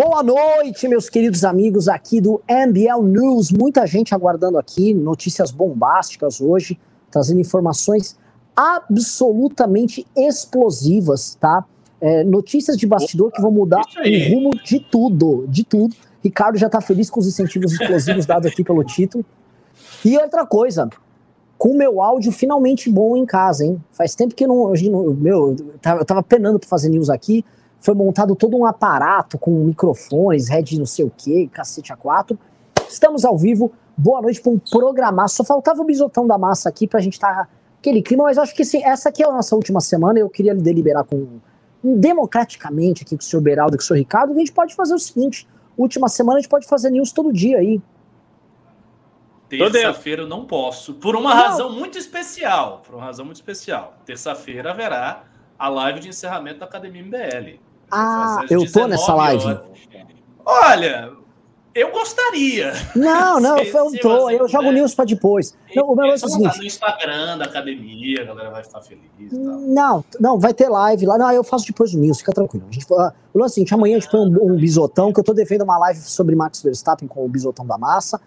Boa noite, meus queridos amigos aqui do MBL News. Muita gente aguardando aqui, notícias bombásticas hoje, trazendo informações absolutamente explosivas, tá? É, notícias de bastidor que vão mudar o rumo de tudo, de tudo. Ricardo já tá feliz com os incentivos explosivos dados aqui pelo título. E outra coisa, com o meu áudio finalmente bom em casa, hein? Faz tempo que eu não. Eu, meu, eu tava, eu tava penando pra fazer news aqui. Foi montado todo um aparato com microfones, head não sei o que, cacete a quatro. Estamos ao vivo. Boa noite para um programar. Só faltava o bisotão da massa aqui pra gente estar tá aquele clima, mas acho que sim, essa aqui é a nossa última semana. Eu queria deliberar com democraticamente aqui com o senhor Beraldo e com o senhor Ricardo. A gente pode fazer o seguinte: última semana a gente pode fazer news todo dia aí. Terça-feira eu não posso, por uma não. razão muito especial. Por uma razão muito especial. Terça-feira haverá a live de encerramento da Academia MBL. Ah, eu tô nessa live. Horas. Olha, eu gostaria. Não, não, se, eu tô. Eu jogo news para depois. Não, o meu é o seguinte. no Instagram da academia, a galera vai ficar feliz. Não, não, vai ter live lá. Não, eu faço depois do news, fica tranquilo. A gente, uh, o lance é o seguinte: amanhã a gente põe um, um bisotão, que eu tô devendo uma live sobre Max Verstappen com o bisotão da massa.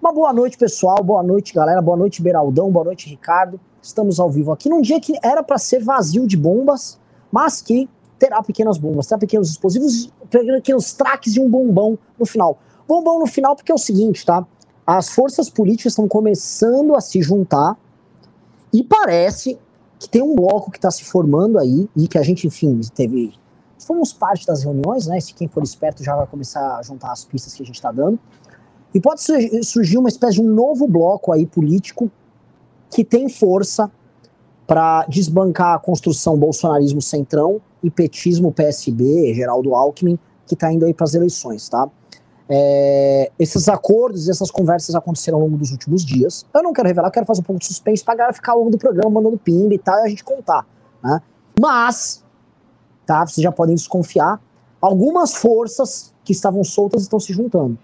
Uma boa noite, pessoal. Boa noite, galera. Boa noite, Beraldão. Boa noite, Ricardo. Estamos ao vivo aqui num dia que era para ser vazio de bombas, mas que terá pequenas bombas, terá pequenos explosivos, pequenos traques e um bombão no final. Bombão no final porque é o seguinte, tá? As forças políticas estão começando a se juntar e parece que tem um bloco que está se formando aí e que a gente, enfim, teve. Fomos parte das reuniões, né? Se quem for esperto já vai começar a juntar as pistas que a gente está dando. E pode surgir uma espécie de um novo bloco aí político que tem força para desbancar a construção bolsonarismo centrão e petismo PSB, Geraldo Alckmin, que está indo aí para as eleições, tá? É, esses acordos e essas conversas aconteceram ao longo dos últimos dias. Eu não quero revelar, quero fazer um pouco de suspense para galera ficar ao longo do programa mandando pimba e tal, e a gente contar, né? Mas, tá? Vocês já podem desconfiar, algumas forças que estavam soltas estão se juntando.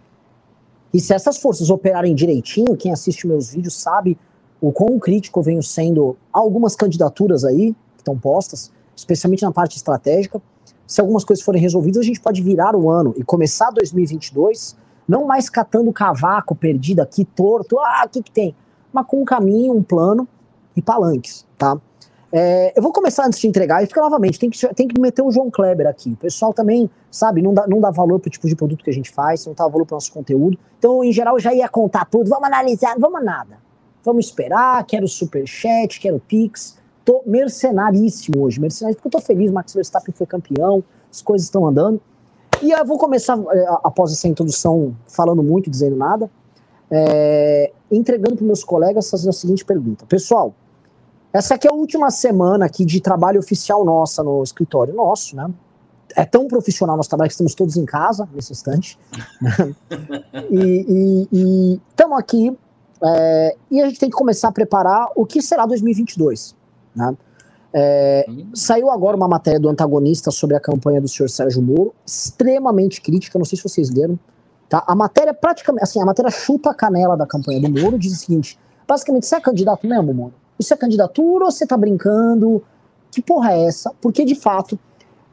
E se essas forças operarem direitinho, quem assiste meus vídeos sabe o quão crítico eu venho sendo algumas candidaturas aí que estão postas, especialmente na parte estratégica. Se algumas coisas forem resolvidas, a gente pode virar o ano e começar 2022 não mais catando cavaco perdido aqui, torto, ah, o que, que tem? Mas com um caminho, um plano e palanques, tá? É, eu vou começar antes de entregar, e fica novamente, tem que, tem que meter o João Kleber aqui. O pessoal também, sabe, não dá, não dá valor pro tipo de produto que a gente faz, não dá valor pro nosso conteúdo. Então, em geral, eu já ia contar tudo, vamos analisar, vamos nada. Vamos esperar, quero superchat, quero pix. Tô mercenaríssimo hoje, mercenário, porque eu tô feliz, Max Verstappen foi campeão, as coisas estão andando. E eu vou começar, é, após essa introdução, falando muito, dizendo nada, é, entregando para meus colegas fazendo a seguinte pergunta. Pessoal, essa aqui é a última semana aqui de trabalho oficial nossa no escritório nosso, né? É tão profissional nosso trabalho que estamos todos em casa nesse instante. E estamos aqui é, e a gente tem que começar a preparar o que será 2022. Né? É. Saiu agora uma matéria do antagonista sobre a campanha do senhor Sérgio Moro, extremamente crítica, não sei se vocês leram. Tá? A matéria praticamente, assim, a matéria chuta a canela da campanha do Moro, diz o seguinte: basicamente, você é candidato mesmo, Moro? Isso é candidatura ou você tá brincando? Que porra é essa? Porque, de fato,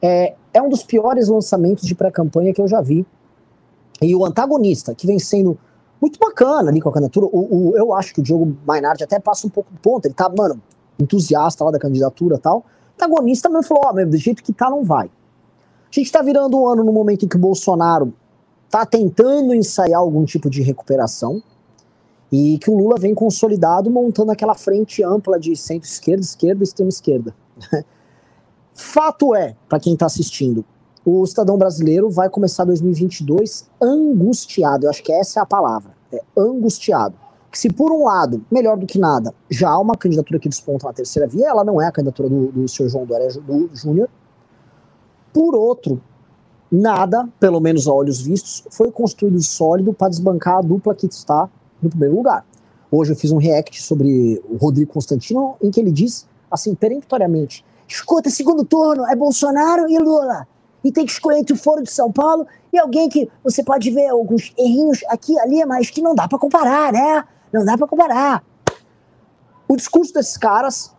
é, é um dos piores lançamentos de pré-campanha que eu já vi. E o antagonista, que vem sendo muito bacana ali com a candidatura, o, o, eu acho que o Diogo Mainardi até passa um pouco do ponto, ele tá, mano, entusiasta lá da candidatura tal. O antagonista mesmo falou, ó, oh, do jeito que tá, não vai. A gente tá virando um ano no momento em que o Bolsonaro tá tentando ensaiar algum tipo de recuperação, e que o Lula vem consolidado montando aquela frente ampla de centro-esquerda, esquerda extrema-esquerda. Fato é, para quem está assistindo, o cidadão brasileiro vai começar 2022 angustiado, eu acho que essa é a palavra, é angustiado. Que se por um lado, melhor do que nada, já há uma candidatura que desponta na terceira via, ela não é a candidatura do, do senhor João Dória Júnior. Por outro, nada, pelo menos a olhos vistos, foi construído sólido para desbancar a dupla que está no primeiro lugar. Hoje eu fiz um react sobre o Rodrigo Constantino, em que ele diz, assim, peremptoriamente: escuta, segundo turno é Bolsonaro e Lula. E tem que escolher entre o Foro de São Paulo e alguém que você pode ver alguns errinhos aqui ali, mas que não dá para comparar, né? Não dá para comparar. O discurso desses caras,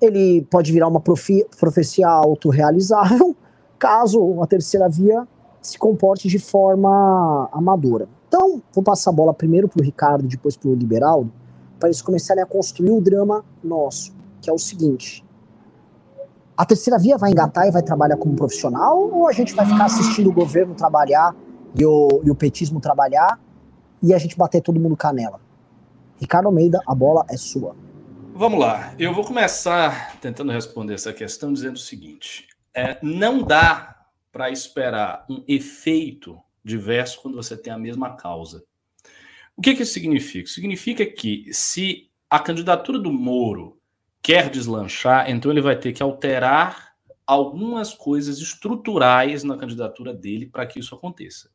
ele pode virar uma profecia autorrealizável, caso a terceira via se comporte de forma amadora. Então, vou passar a bola primeiro para o Ricardo, depois para o Liberaldo, para eles começarem a construir o drama nosso, que é o seguinte: a terceira via vai engatar e vai trabalhar como profissional, ou a gente vai ficar assistindo o governo trabalhar e o, e o petismo trabalhar e a gente bater todo mundo canela? Ricardo Almeida, a bola é sua. Vamos lá. Eu vou começar tentando responder essa questão dizendo o seguinte: é, não dá para esperar um efeito diverso quando você tem a mesma causa. O que, que isso significa? Significa que se a candidatura do Moro quer deslanchar, então ele vai ter que alterar algumas coisas estruturais na candidatura dele para que isso aconteça.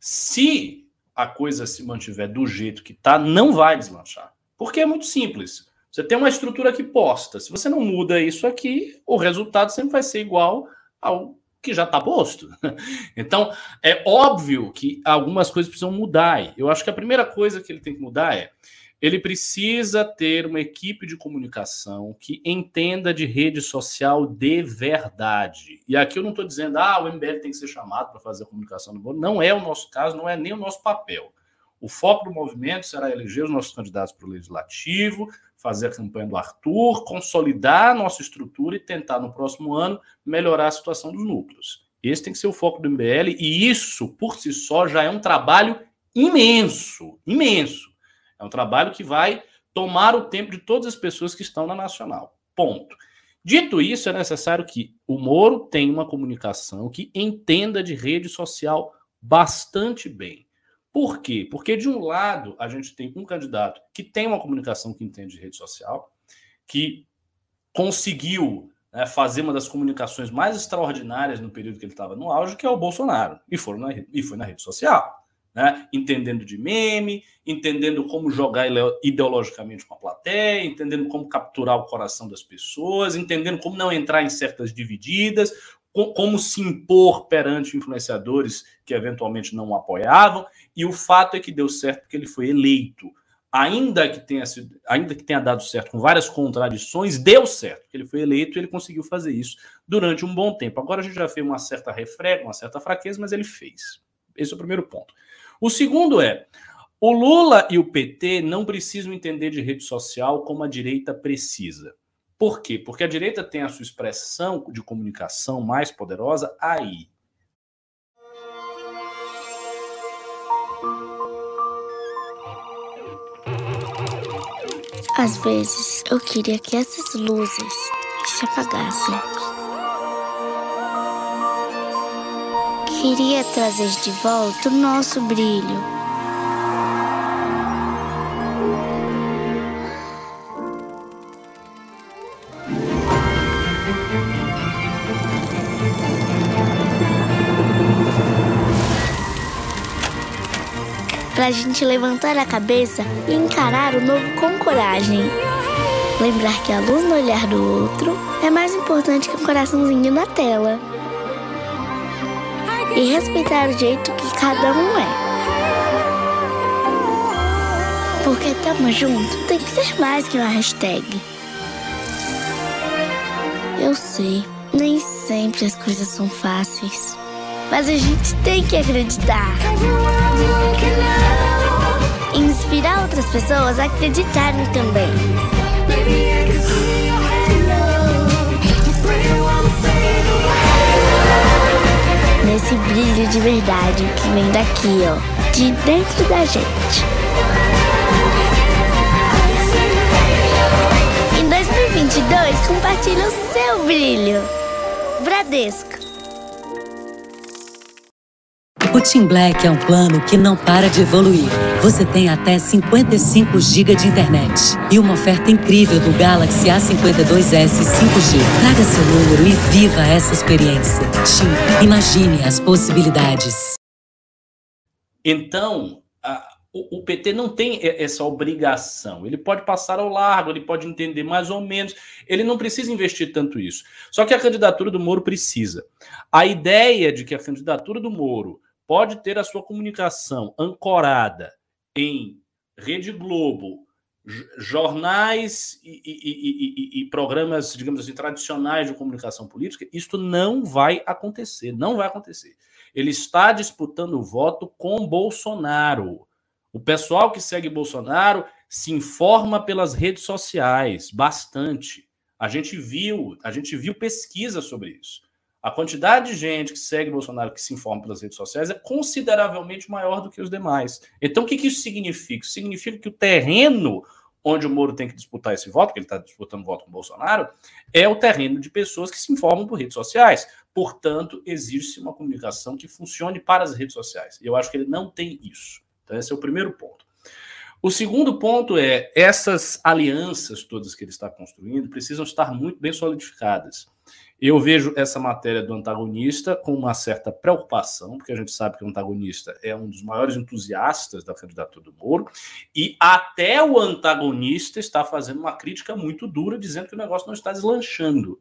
Se a coisa se mantiver do jeito que está, não vai deslanchar. Porque é muito simples. Você tem uma estrutura que posta. Se você não muda isso aqui, o resultado sempre vai ser igual ao que já está posto. Então, é óbvio que algumas coisas precisam mudar. Eu acho que a primeira coisa que ele tem que mudar é ele precisa ter uma equipe de comunicação que entenda de rede social de verdade. E aqui eu não estou dizendo, ah, o MBL tem que ser chamado para fazer a comunicação do bolo. Não é o nosso caso, não é nem o nosso papel. O foco do movimento será eleger os nossos candidatos para o legislativo, fazer a campanha do Arthur, consolidar a nossa estrutura e tentar, no próximo ano, melhorar a situação dos núcleos. Esse tem que ser o foco do MBL, e isso, por si só, já é um trabalho imenso, imenso. É um trabalho que vai tomar o tempo de todas as pessoas que estão na Nacional. Ponto. Dito isso, é necessário que o Moro tenha uma comunicação que entenda de rede social bastante bem. Por quê? Porque, de um lado, a gente tem um candidato que tem uma comunicação que entende de rede social, que conseguiu né, fazer uma das comunicações mais extraordinárias no período que ele estava no auge, que é o Bolsonaro, e, foram na, e foi na rede social. Né? entendendo de meme, entendendo como jogar ideologicamente com a plateia, entendendo como capturar o coração das pessoas, entendendo como não entrar em certas divididas, como se impor perante influenciadores que eventualmente não o apoiavam, e o fato é que deu certo porque ele foi eleito. Ainda que tenha sido, ainda que tenha dado certo com várias contradições, deu certo, porque ele foi eleito e ele conseguiu fazer isso durante um bom tempo. Agora a gente já fez uma certa refrega, uma certa fraqueza, mas ele fez. Esse é o primeiro ponto. O segundo é: o Lula e o PT não precisam entender de rede social como a direita precisa. Por quê? Porque a direita tem a sua expressão de comunicação mais poderosa aí. Às vezes eu queria que essas luzes se apagassem. Queria trazer de volta o nosso brilho para a gente levantar a cabeça e encarar o novo com coragem. Lembrar que a luz no olhar do outro é mais importante que um coraçãozinho na tela. E respeitar o jeito que cada um é. Porque tamo junto tem que ser mais que uma hashtag. Eu sei, nem sempre as coisas são fáceis. Mas a gente tem que acreditar inspirar outras pessoas a acreditarem também. Nesse brilho de verdade que vem daqui, ó, de dentro da gente. Em 2022, compartilhe o seu brilho. Bradesco. O Team Black é um plano que não para de evoluir. Você tem até 55 GB de internet e uma oferta incrível do Galaxy A52s 5G. Traga seu número e viva essa experiência. Team, imagine as possibilidades. Então, a, o, o PT não tem essa obrigação. Ele pode passar ao largo, ele pode entender mais ou menos. Ele não precisa investir tanto isso. Só que a candidatura do Moro precisa. A ideia de que a candidatura do Moro pode ter a sua comunicação ancorada em Rede Globo, jornais e, e, e, e, programas, digamos assim, tradicionais de comunicação política, isto não vai acontecer, não vai acontecer. Ele está disputando o voto com Bolsonaro. O pessoal que segue Bolsonaro se informa pelas redes sociais bastante. A gente viu, a gente viu pesquisa sobre isso. A quantidade de gente que segue Bolsonaro, que se informa pelas redes sociais, é consideravelmente maior do que os demais. Então, o que, que isso significa? significa que o terreno onde o Moro tem que disputar esse voto, que ele está disputando voto com o Bolsonaro, é o terreno de pessoas que se informam por redes sociais. Portanto, existe uma comunicação que funcione para as redes sociais. E eu acho que ele não tem isso. Então, esse é o primeiro ponto. O segundo ponto é essas alianças todas que ele está construindo precisam estar muito bem solidificadas. Eu vejo essa matéria do antagonista com uma certa preocupação, porque a gente sabe que o antagonista é um dos maiores entusiastas da candidatura do Moro, e até o antagonista está fazendo uma crítica muito dura, dizendo que o negócio não está deslanchando.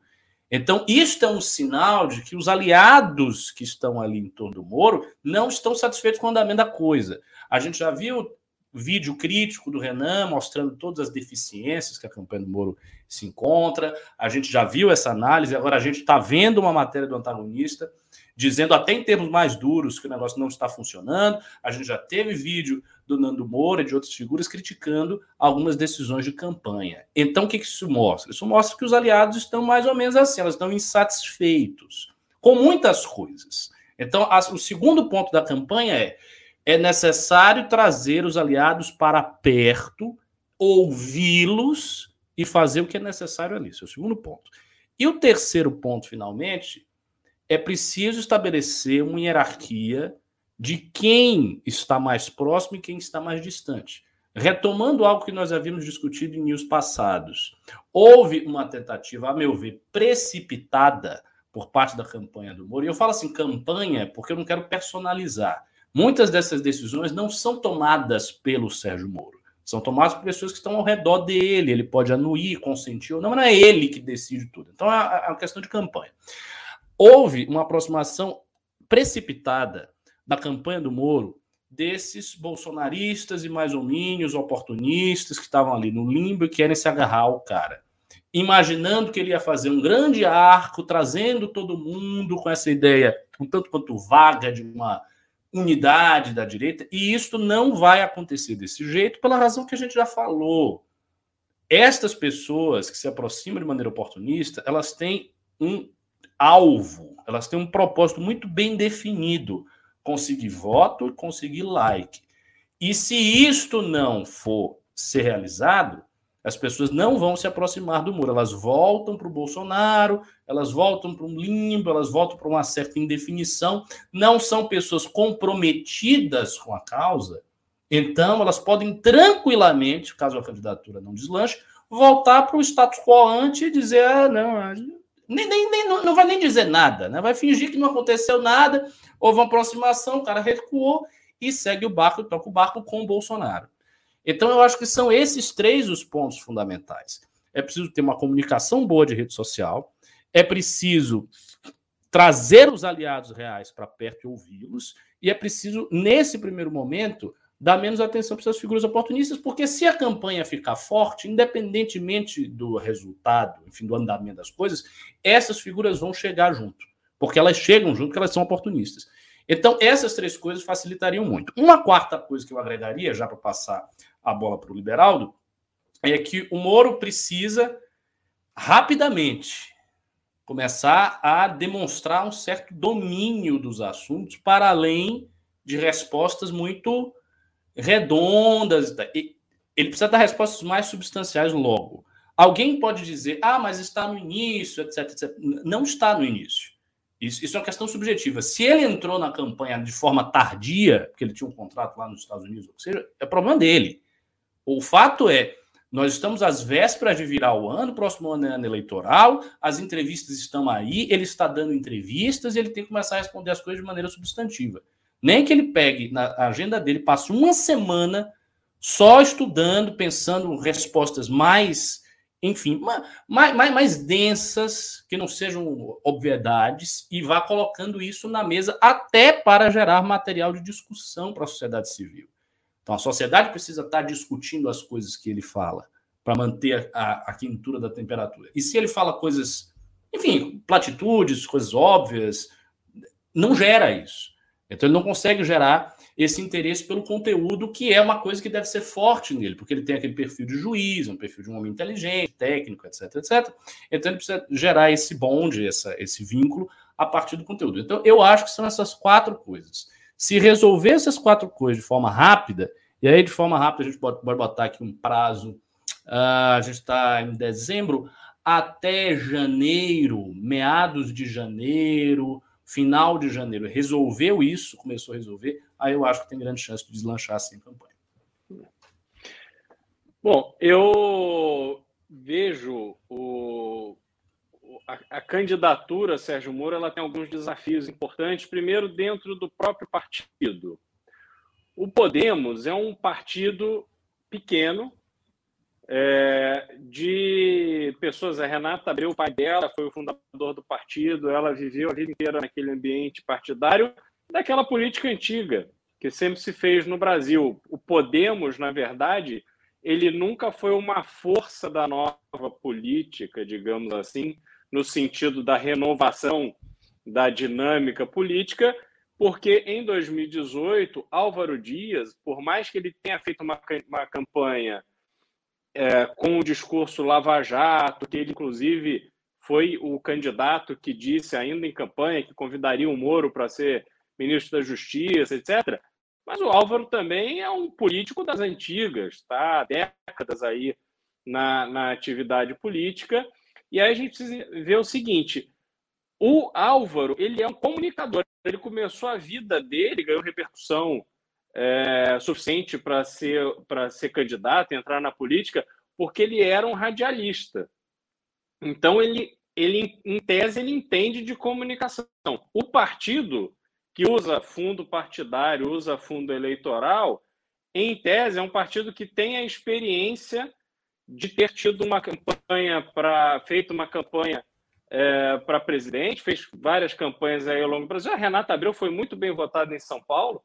Então, isto é um sinal de que os aliados que estão ali em torno do Moro não estão satisfeitos com o andamento da coisa. A gente já viu vídeo crítico do Renan mostrando todas as deficiências que a campanha do Moro se encontra. A gente já viu essa análise, agora a gente está vendo uma matéria do antagonista dizendo até em termos mais duros que o negócio não está funcionando. A gente já teve vídeo do Nando Moura e de outras figuras criticando algumas decisões de campanha. Então, o que isso mostra? Isso mostra que os aliados estão mais ou menos assim, elas estão insatisfeitos com muitas coisas. Então, o segundo ponto da campanha é é necessário trazer os aliados para perto, ouvi-los e fazer o que é necessário ali. Esse é o segundo ponto. E o terceiro ponto, finalmente, é preciso estabelecer uma hierarquia de quem está mais próximo e quem está mais distante. Retomando algo que nós havíamos discutido em news passados, houve uma tentativa, a meu ver, precipitada por parte da campanha do Moro. E eu falo assim, campanha, porque eu não quero personalizar. Muitas dessas decisões não são tomadas pelo Sérgio Moro, são tomadas por pessoas que estão ao redor dele. Ele pode anuir, consentir ou não, mas não é ele que decide tudo. Então é, é uma questão de campanha. Houve uma aproximação precipitada da campanha do Moro desses bolsonaristas e mais ou menos oportunistas que estavam ali no limbo e querem se agarrar ao cara. Imaginando que ele ia fazer um grande arco, trazendo todo mundo com essa ideia, um tanto quanto vaga de uma unidade da direita, e isso não vai acontecer desse jeito pela razão que a gente já falou. Estas pessoas que se aproximam de maneira oportunista, elas têm um alvo, elas têm um propósito muito bem definido: conseguir voto e conseguir like. E se isto não for ser realizado, as pessoas não vão se aproximar do muro, elas voltam para o Bolsonaro, elas voltam para um limbo, elas voltam para uma certa indefinição. Não são pessoas comprometidas com a causa, então elas podem tranquilamente, caso a candidatura não deslanche, voltar para o status quo ante e dizer: ah, não, nem, nem, nem, não vai nem dizer nada, né? vai fingir que não aconteceu nada, houve uma aproximação, o cara recuou e segue o barco, toca o barco com o Bolsonaro. Então, eu acho que são esses três os pontos fundamentais. É preciso ter uma comunicação boa de rede social, é preciso trazer os aliados reais para perto e ouvi-los, e é preciso, nesse primeiro momento, dar menos atenção para essas figuras oportunistas, porque se a campanha ficar forte, independentemente do resultado, enfim, do andamento das coisas, essas figuras vão chegar junto, porque elas chegam junto, porque elas são oportunistas. Então, essas três coisas facilitariam muito. Uma quarta coisa que eu agregaria, já para passar a bola para o Liberaldo, é que o Moro precisa rapidamente começar a demonstrar um certo domínio dos assuntos para além de respostas muito redondas. Ele precisa dar respostas mais substanciais logo. Alguém pode dizer, ah, mas está no início, etc, etc. Não está no início. Isso, isso, é uma questão subjetiva. Se ele entrou na campanha de forma tardia, porque ele tinha um contrato lá nos Estados Unidos, ou seja, é problema dele. O fato é, nós estamos às vésperas de virar o ano, próximo ano é ano eleitoral, as entrevistas estão aí, ele está dando entrevistas e ele tem que começar a responder as coisas de maneira substantiva. Nem que ele pegue na agenda dele, passe uma semana só estudando, pensando respostas mais, enfim, mais, mais, mais densas, que não sejam obviedades, e vá colocando isso na mesa até para gerar material de discussão para a sociedade civil. Então a sociedade precisa estar discutindo as coisas que ele fala para manter a, a quentura da temperatura. E se ele fala coisas, enfim, platitudes, coisas óbvias, não gera isso. Então ele não consegue gerar esse interesse pelo conteúdo, que é uma coisa que deve ser forte nele, porque ele tem aquele perfil de juiz, um perfil de um homem inteligente, técnico, etc, etc. Então ele precisa gerar esse bonde, essa, esse vínculo a partir do conteúdo. Então eu acho que são essas quatro coisas. Se resolver essas quatro coisas de forma rápida, e aí de forma rápida a gente pode, pode botar aqui um prazo, uh, a gente está em dezembro, até janeiro, meados de janeiro, final de janeiro, resolveu isso, começou a resolver, aí eu acho que tem grande chance de deslanchar assim a campanha. Bom, eu vejo o, a, a, candidatura Sérgio Moro ela tem alguns desafios importantes. Primeiro, dentro do próprio partido. O Podemos é um partido pequeno, é, de pessoas. A Renata Abreu, o pai dela, foi o fundador do partido, ela viveu a vida inteira naquele ambiente partidário, daquela política antiga que sempre se fez no Brasil. O Podemos, na verdade, ele nunca foi uma força da nova política, digamos assim, no sentido da renovação da dinâmica política, porque em 2018, Álvaro Dias, por mais que ele tenha feito uma, uma campanha é, com o discurso lava-jato, que ele, inclusive, foi o candidato que disse, ainda em campanha, que convidaria o Moro para ser ministro da Justiça, etc. Mas o Álvaro também é um político das antigas, está há décadas aí na, na atividade política. E aí a gente precisa ver o seguinte: o Álvaro ele é um comunicador. Ele começou a vida dele, ganhou repercussão é, suficiente para ser, para ser candidato, entrar na política, porque ele era um radialista. Então, ele, ele, em tese, ele entende de comunicação. O partido que usa fundo partidário, usa fundo eleitoral, em tese, é um partido que tem a experiência de ter tido uma campanha para feito uma campanha é, para presidente, fez várias campanhas aí ao longo do Brasil. A Renata Abreu foi muito bem votada em São Paulo,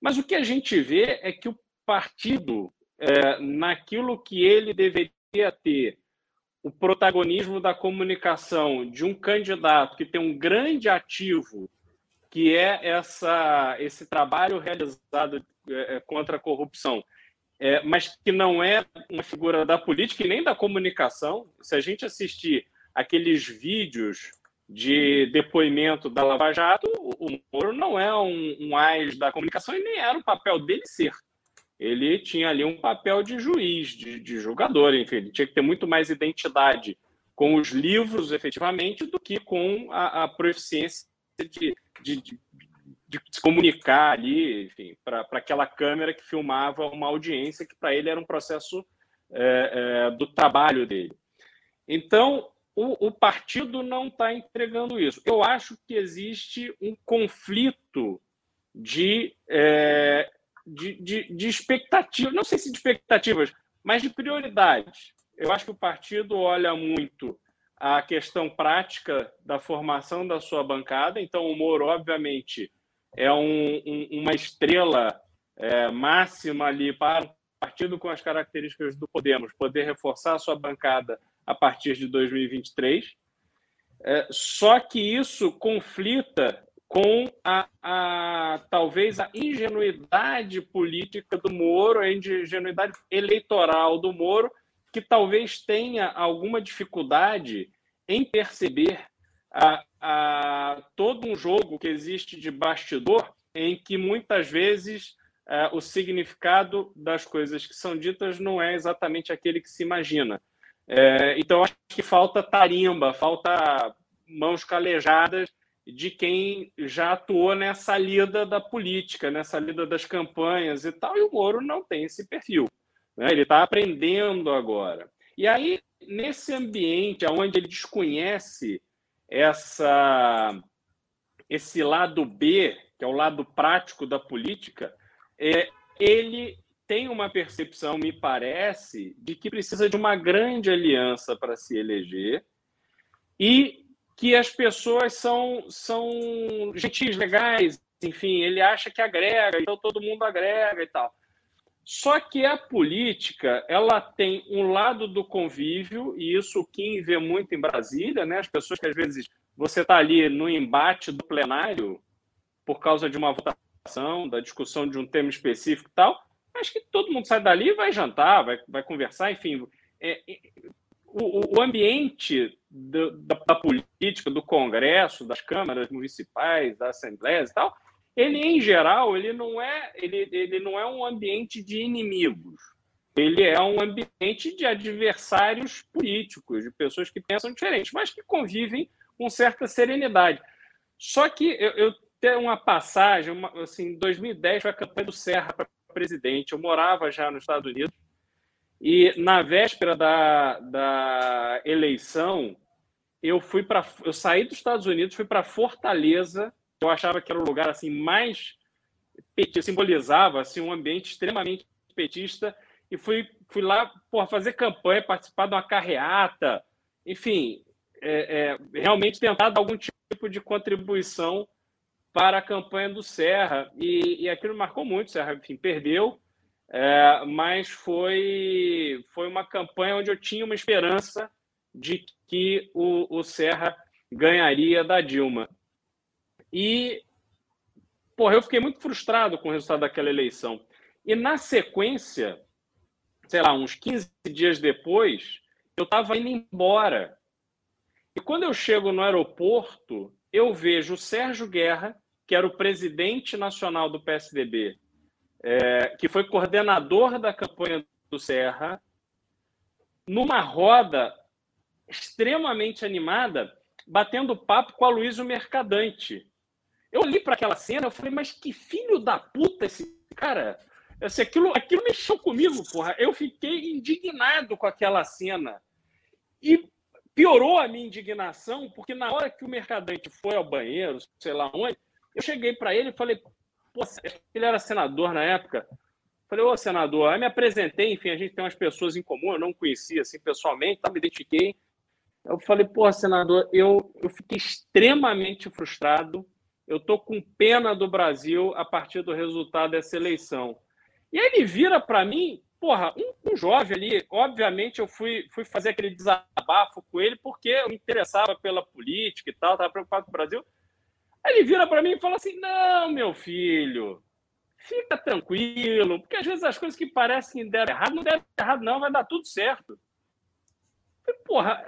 mas o que a gente vê é que o partido, é, naquilo que ele deveria ter, o protagonismo da comunicação de um candidato que tem um grande ativo, que é essa, esse trabalho realizado é, contra a corrupção, é, mas que não é uma figura da política e nem da comunicação. Se a gente assistir aqueles vídeos de depoimento da Lava Jato, o Moro não é um, um da comunicação e nem era o papel dele ser. Ele tinha ali um papel de juiz, de, de julgador, enfim, ele tinha que ter muito mais identidade com os livros, efetivamente, do que com a, a proficiência de, de, de, de se comunicar ali, enfim, para aquela câmera que filmava uma audiência que para ele era um processo é, é, do trabalho dele. Então, o, o partido não está entregando isso. Eu acho que existe um conflito de, é, de, de, de expectativas, não sei se de expectativas, mas de prioridades. Eu acho que o partido olha muito a questão prática da formação da sua bancada. Então, o Moro, obviamente, é um, um, uma estrela é, máxima ali para o partido com as características do Podemos, poder reforçar a sua bancada a partir de 2023. É, só que isso conflita com a, a, talvez a ingenuidade política do Moro, a ingenuidade eleitoral do Moro, que talvez tenha alguma dificuldade em perceber a, a, todo um jogo que existe de bastidor, em que muitas vezes é, o significado das coisas que são ditas não é exatamente aquele que se imagina. É, então, acho que falta tarimba, falta mãos calejadas de quem já atuou nessa lida da política, nessa lida das campanhas e tal, e o Moro não tem esse perfil. Né? Ele está aprendendo agora. E aí, nesse ambiente onde ele desconhece essa, esse lado B, que é o lado prático da política, é, ele tem uma percepção, me parece, de que precisa de uma grande aliança para se eleger e que as pessoas são, são gentis, legais, enfim, ele acha que agrega, então todo mundo agrega e tal. Só que a política, ela tem um lado do convívio, e isso o Kim vê muito em Brasília, né? As pessoas que às vezes você está ali no embate do plenário, por causa de uma votação, da discussão de um tema específico e tal, acho que todo mundo sai dali e vai jantar, vai, vai conversar, enfim. É, o, o, ambiente do, da, da, política, do Congresso, das câmaras municipais, das assembleias e tal, ele, em geral, ele não é, ele, ele não é um ambiente de inimigos. Ele é um ambiente de adversários políticos, de pessoas que pensam diferente, mas que convivem com certa serenidade. Só que eu, eu tenho uma passagem, uma, assim, em 2010 foi a campanha do Serra para presidente. Eu morava já nos Estados Unidos e na véspera da, da eleição eu fui para eu saí dos Estados Unidos, fui para Fortaleza. Eu achava que era o lugar assim mais petista, simbolizava assim um ambiente extremamente petista e fui fui lá por fazer campanha, participar de uma carreata, enfim, é, é, realmente tentar dar algum tipo de contribuição para a campanha do Serra. E, e aquilo marcou muito. O Serra, enfim, perdeu, é, mas foi, foi uma campanha onde eu tinha uma esperança de que o, o Serra ganharia da Dilma. E, porra, eu fiquei muito frustrado com o resultado daquela eleição. E, na sequência, sei lá, uns 15 dias depois, eu estava indo embora. E quando eu chego no aeroporto, eu vejo o Sérgio Guerra, que era o presidente nacional do PSDB, é, que foi coordenador da campanha do Serra, numa roda extremamente animada, batendo papo com a Luísa Mercadante. Eu olhei para aquela cena, eu falei, mas que filho da puta esse cara! Assim, aquilo, aquilo mexeu comigo, porra. Eu fiquei indignado com aquela cena. E piorou a minha indignação, porque na hora que o mercadante foi ao banheiro, sei lá onde, eu cheguei para ele e falei, pô, ele era senador na época. Falei, ô senador, aí me apresentei, enfim, a gente tem umas pessoas em comum, eu não conhecia assim pessoalmente, tá, me identifiquei. Eu falei, pô, senador, eu, eu fiquei extremamente frustrado, eu tô com pena do Brasil a partir do resultado dessa eleição. E aí ele vira para mim porra, um, um, jovem ali, obviamente eu fui, fui fazer aquele desabafo com ele porque eu me interessava pela política e tal, estava preocupado com o Brasil. Aí ele vira para mim e fala assim: não, meu filho, fica tranquilo, porque às vezes as coisas que parecem que deram errado, não deram errado, não, vai dar tudo certo. porra,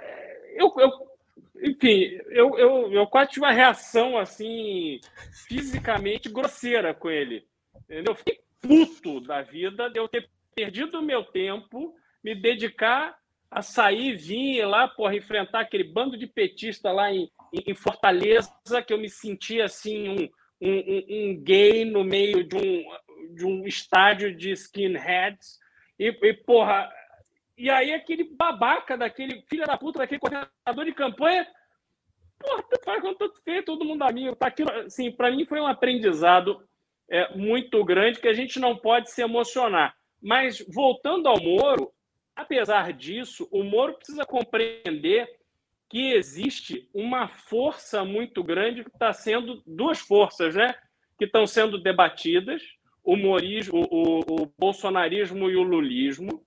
eu, eu enfim, eu, eu, eu quase tive uma reação assim, fisicamente grosseira com ele. Entendeu? Fiquei puto da vida de eu ter perdido o meu tempo, me dedicar a sair, vir lá, porra, enfrentar aquele bando de petista lá em, em Fortaleza, que eu me sentia assim, um, um, um, gay no meio de um, de um estádio de skinheads. E, e, porra, e aí aquele babaca daquele filho da puta, daquele coordenador de campanha, porra, tu faz quando tu todo mundo amigo. Tá aqui, assim, para mim foi um aprendizado é, muito grande que a gente não pode se emocionar. Mas, voltando ao Moro, apesar disso, o Moro precisa compreender que existe uma força muito grande que está sendo duas forças, né? Que estão sendo debatidas: o, morismo, o, o, o bolsonarismo e o lulismo,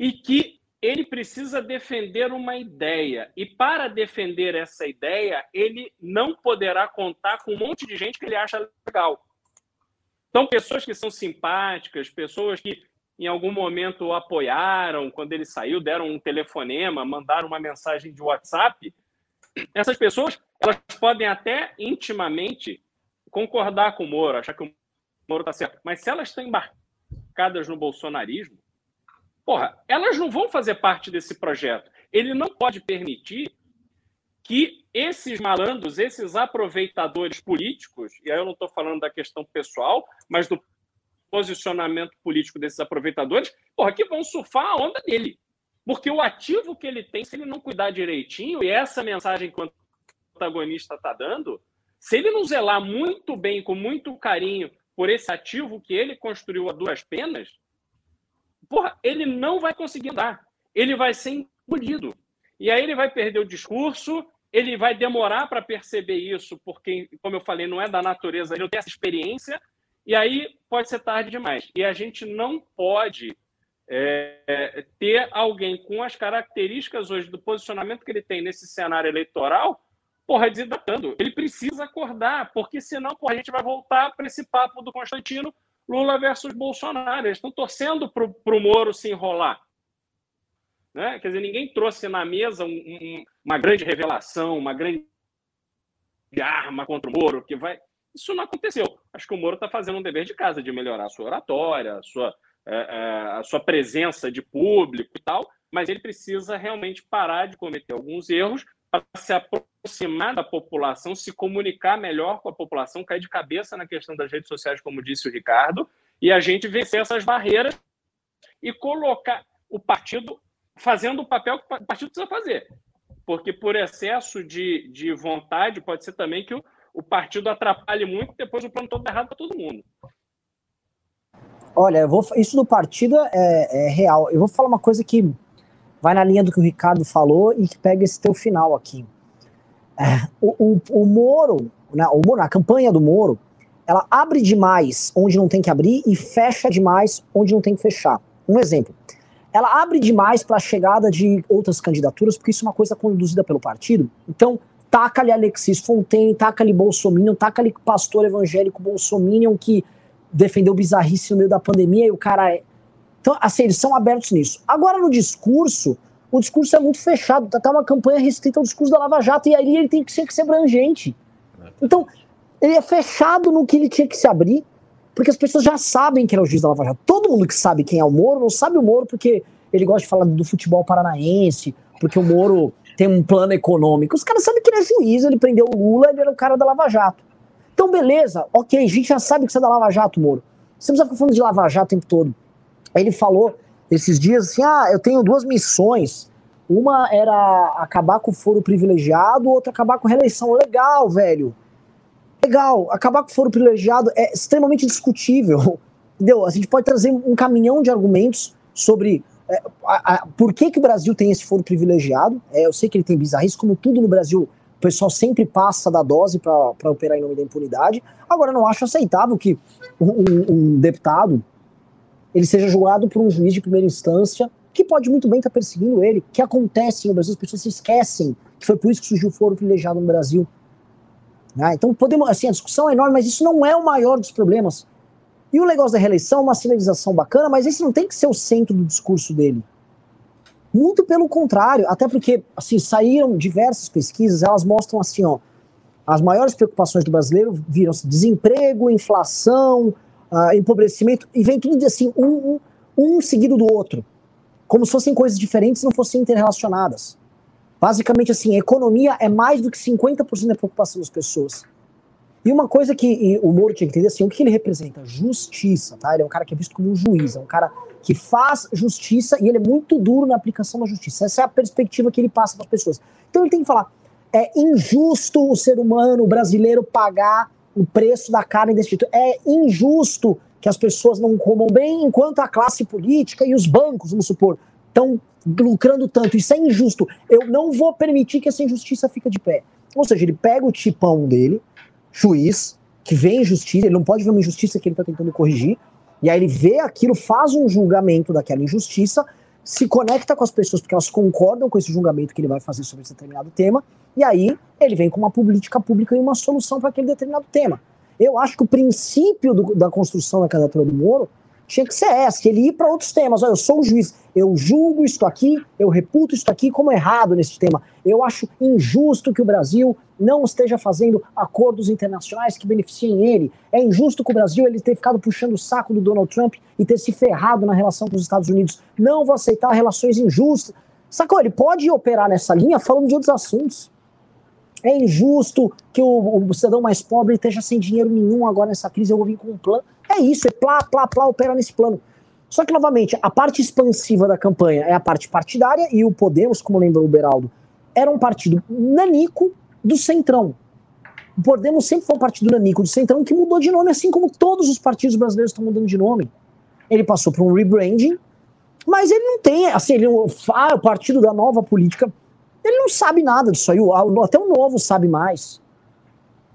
e que ele precisa defender uma ideia. E para defender essa ideia, ele não poderá contar com um monte de gente que ele acha legal. Então, pessoas que são simpáticas, pessoas que em algum momento apoiaram quando ele saiu, deram um telefonema, mandaram uma mensagem de WhatsApp, essas pessoas elas podem até intimamente concordar com o Moro, achar que o Moro está certo, mas se elas estão embarcadas no bolsonarismo, porra, elas não vão fazer parte desse projeto. Ele não pode permitir que esses malandros, esses aproveitadores políticos, e aí eu não estou falando da questão pessoal, mas do posicionamento político desses aproveitadores, porra, que vão surfar a onda dele. Porque o ativo que ele tem, se ele não cuidar direitinho, e essa mensagem que o protagonista está dando, se ele não zelar muito bem, com muito carinho, por esse ativo que ele construiu a duas penas, porra, ele não vai conseguir dar. Ele vai ser engolido. E aí ele vai perder o discurso, ele vai demorar para perceber isso, porque, como eu falei, não é da natureza, ele não tem essa experiência, e aí pode ser tarde demais. E a gente não pode é, ter alguém com as características hoje do posicionamento que ele tem nesse cenário eleitoral porra, desidratando. Ele precisa acordar, porque senão porra, a gente vai voltar para esse papo do Constantino, Lula versus Bolsonaro. Eles estão torcendo para o Moro se enrolar. Né? Quer dizer, ninguém trouxe na mesa um, um, uma grande revelação, uma grande arma contra o Moro, que vai. Isso não aconteceu. Acho que o Moro está fazendo um dever de casa de melhorar a sua oratória, a sua, é, é, a sua presença de público e tal, mas ele precisa realmente parar de cometer alguns erros para se aproximar da população, se comunicar melhor com a população, cair de cabeça na questão das redes sociais, como disse o Ricardo, e a gente vencer essas barreiras e colocar o partido fazendo o papel que o partido precisa fazer. Porque por excesso de, de vontade, pode ser também que o, o partido atrapalhe muito e depois o plano todo errado para todo mundo. Olha, vou, isso do partido é, é, real. Eu vou falar uma coisa que vai na linha do que o Ricardo falou e que pega esse teu final aqui. É, o, o, o, Moro, né, o Moro, a campanha do Moro, ela abre demais onde não tem que abrir e fecha demais onde não tem que fechar. Um exemplo ela abre demais para a chegada de outras candidaturas, porque isso é uma coisa conduzida pelo partido. Então, taca ali Alexis Fontaine, taca ali Bolsonaro, taca ali pastor evangélico Bolsonaro que defendeu bizarrice no meio da pandemia e o cara é. Então, assim, eles são abertos nisso. Agora, no discurso, o discurso é muito fechado, tá, tá uma campanha restrita ao discurso da Lava Jato, e aí ele tem que ser, que ser abrangente. Então, ele é fechado no que ele tinha que se abrir, porque as pessoas já sabem que ele é o juiz da Lava Jato. Todo mundo que sabe quem é o Moro não sabe o Moro porque ele gosta de falar do futebol paranaense, porque o Moro tem um plano econômico. Os caras sabem que ele é juiz, ele prendeu o Lula, ele era o cara da Lava Jato. Então, beleza, ok, a gente já sabe que você é da Lava Jato, Moro. Você não precisa ficar falando de Lava Jato o tempo todo. Ele falou esses dias assim: ah, eu tenho duas missões. Uma era acabar com o foro privilegiado, outra acabar com reeleição. Legal, velho legal, acabar com o foro privilegiado é extremamente discutível. Entendeu? A gente pode trazer um caminhão de argumentos sobre é, a, a, por que, que o Brasil tem esse foro privilegiado. É, eu sei que ele tem bizarrice, como tudo no Brasil, o pessoal sempre passa da dose para operar em nome da impunidade. Agora, não acho aceitável que um, um, deputado ele seja julgado por um juiz de primeira instância que pode muito bem estar perseguindo ele, que acontece no Brasil, as pessoas se esquecem que foi por isso que surgiu o foro privilegiado no Brasil. Né? Então, podemos, assim, a discussão é enorme, mas isso não é o maior dos problemas. E o negócio da reeleição, uma sinalização bacana, mas esse não tem que ser o centro do discurso dele. Muito pelo contrário, até porque assim, saíram diversas pesquisas, elas mostram assim, ó, as maiores preocupações do brasileiro viram-se desemprego, inflação, uh, empobrecimento, e vem tudo assim, um, um, um seguido do outro. Como se fossem coisas diferentes não fossem interrelacionadas. Basicamente, assim, economia é mais do que 50% da preocupação das pessoas. E uma coisa que o Moro tinha que entender, assim, o que ele representa? Justiça, tá? Ele é um cara que é visto como um juiz, é um cara que faz justiça e ele é muito duro na aplicação da justiça. Essa é a perspectiva que ele passa para as pessoas. Então ele tem que falar, é injusto o ser humano, brasileiro, pagar o preço da carne desse tipo. É injusto que as pessoas não comam bem, enquanto a classe política e os bancos, vamos supor, estão lucrando tanto, isso é injusto. Eu não vou permitir que essa injustiça fique de pé. Ou seja, ele pega o tipão dele, juiz, que vê injustiça, ele não pode ver uma injustiça que ele está tentando corrigir, e aí ele vê aquilo, faz um julgamento daquela injustiça, se conecta com as pessoas porque elas concordam com esse julgamento que ele vai fazer sobre esse determinado tema, e aí ele vem com uma política pública e uma solução para aquele determinado tema. Eu acho que o princípio do, da construção da candidatura do Moro tinha que ser essa, que ele ir para outros temas. Olha, eu sou o juiz, eu julgo isto aqui, eu reputo isto aqui como errado nesse tema. Eu acho injusto que o Brasil não esteja fazendo acordos internacionais que beneficiem ele. É injusto que o Brasil ele ter ficado puxando o saco do Donald Trump e ter se ferrado na relação com os Estados Unidos. Não vou aceitar relações injustas. Sacou? Ele pode operar nessa linha falando de outros assuntos. É injusto que o, o cidadão mais pobre esteja sem dinheiro nenhum agora nessa crise. Eu vou vir com um plano. É isso, é plá, plá, plá, opera nesse plano. Só que, novamente, a parte expansiva da campanha é a parte partidária e o Podemos, como lembra o Beraldo, era um partido nanico do Centrão. O Podemos sempre foi um partido nanico do Centrão que mudou de nome, assim como todos os partidos brasileiros estão mudando de nome. Ele passou por um rebranding, mas ele não tem, assim, ele ah, o partido da nova política. Ele não sabe nada disso aí, até o novo sabe mais.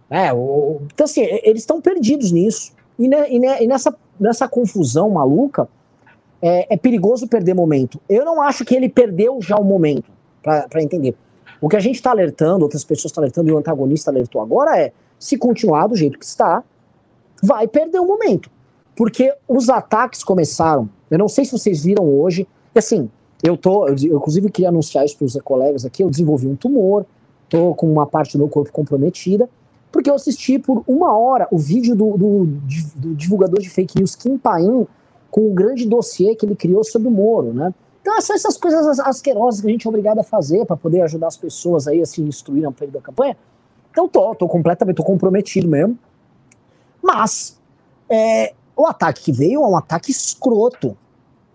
É, então, assim, eles estão perdidos nisso. E, ne, e, ne, e, nessa, nessa confusão maluca, é, é, perigoso perder momento. Eu não acho que ele perdeu já o momento, para entender. O que a gente está alertando, outras pessoas estão alertando e o antagonista alertou agora é: se continuar do jeito que está, vai perder o momento. Porque os ataques começaram. Eu não sei se vocês viram hoje. E assim, eu tô. Eu, eu inclusive queria anunciar isso para os colegas aqui. Eu desenvolvi um tumor, tô com uma parte do meu corpo comprometida, porque eu assisti por uma hora o vídeo do, do, do divulgador de fake news Kim Paim com o grande dossiê que ele criou sobre o Moro, né? Então, são essas coisas asquerosas que a gente é obrigado a fazer para poder ajudar as pessoas aí a se instruir no período da campanha. Então, tô, tô completamente, tô comprometido mesmo. Mas, é, o ataque que veio é um ataque escroto.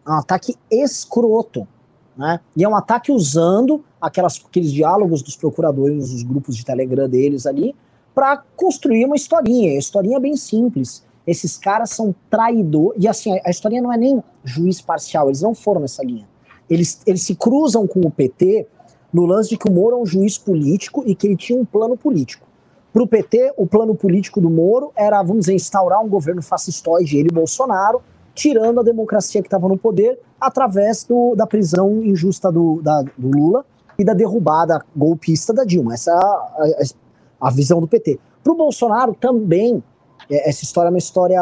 É um ataque escroto. Né? E é um ataque usando aquelas, aqueles diálogos dos procuradores, os grupos de Telegram deles ali, para construir uma historinha. A historinha é bem simples. Esses caras são traidores. E assim, a historinha não é nem juiz parcial, eles não foram nessa linha eles, eles se cruzam com o PT no lance de que o Moro é um juiz político e que ele tinha um plano político. Para o PT, o plano político do Moro era, vamos dizer, instaurar um governo fascistoide, ele Bolsonaro, tirando a democracia que estava no poder através do, da prisão injusta do, da, do Lula e da derrubada golpista da Dilma. Essa é a, a, visão do PT. Para o Bolsonaro também, é, essa história é uma história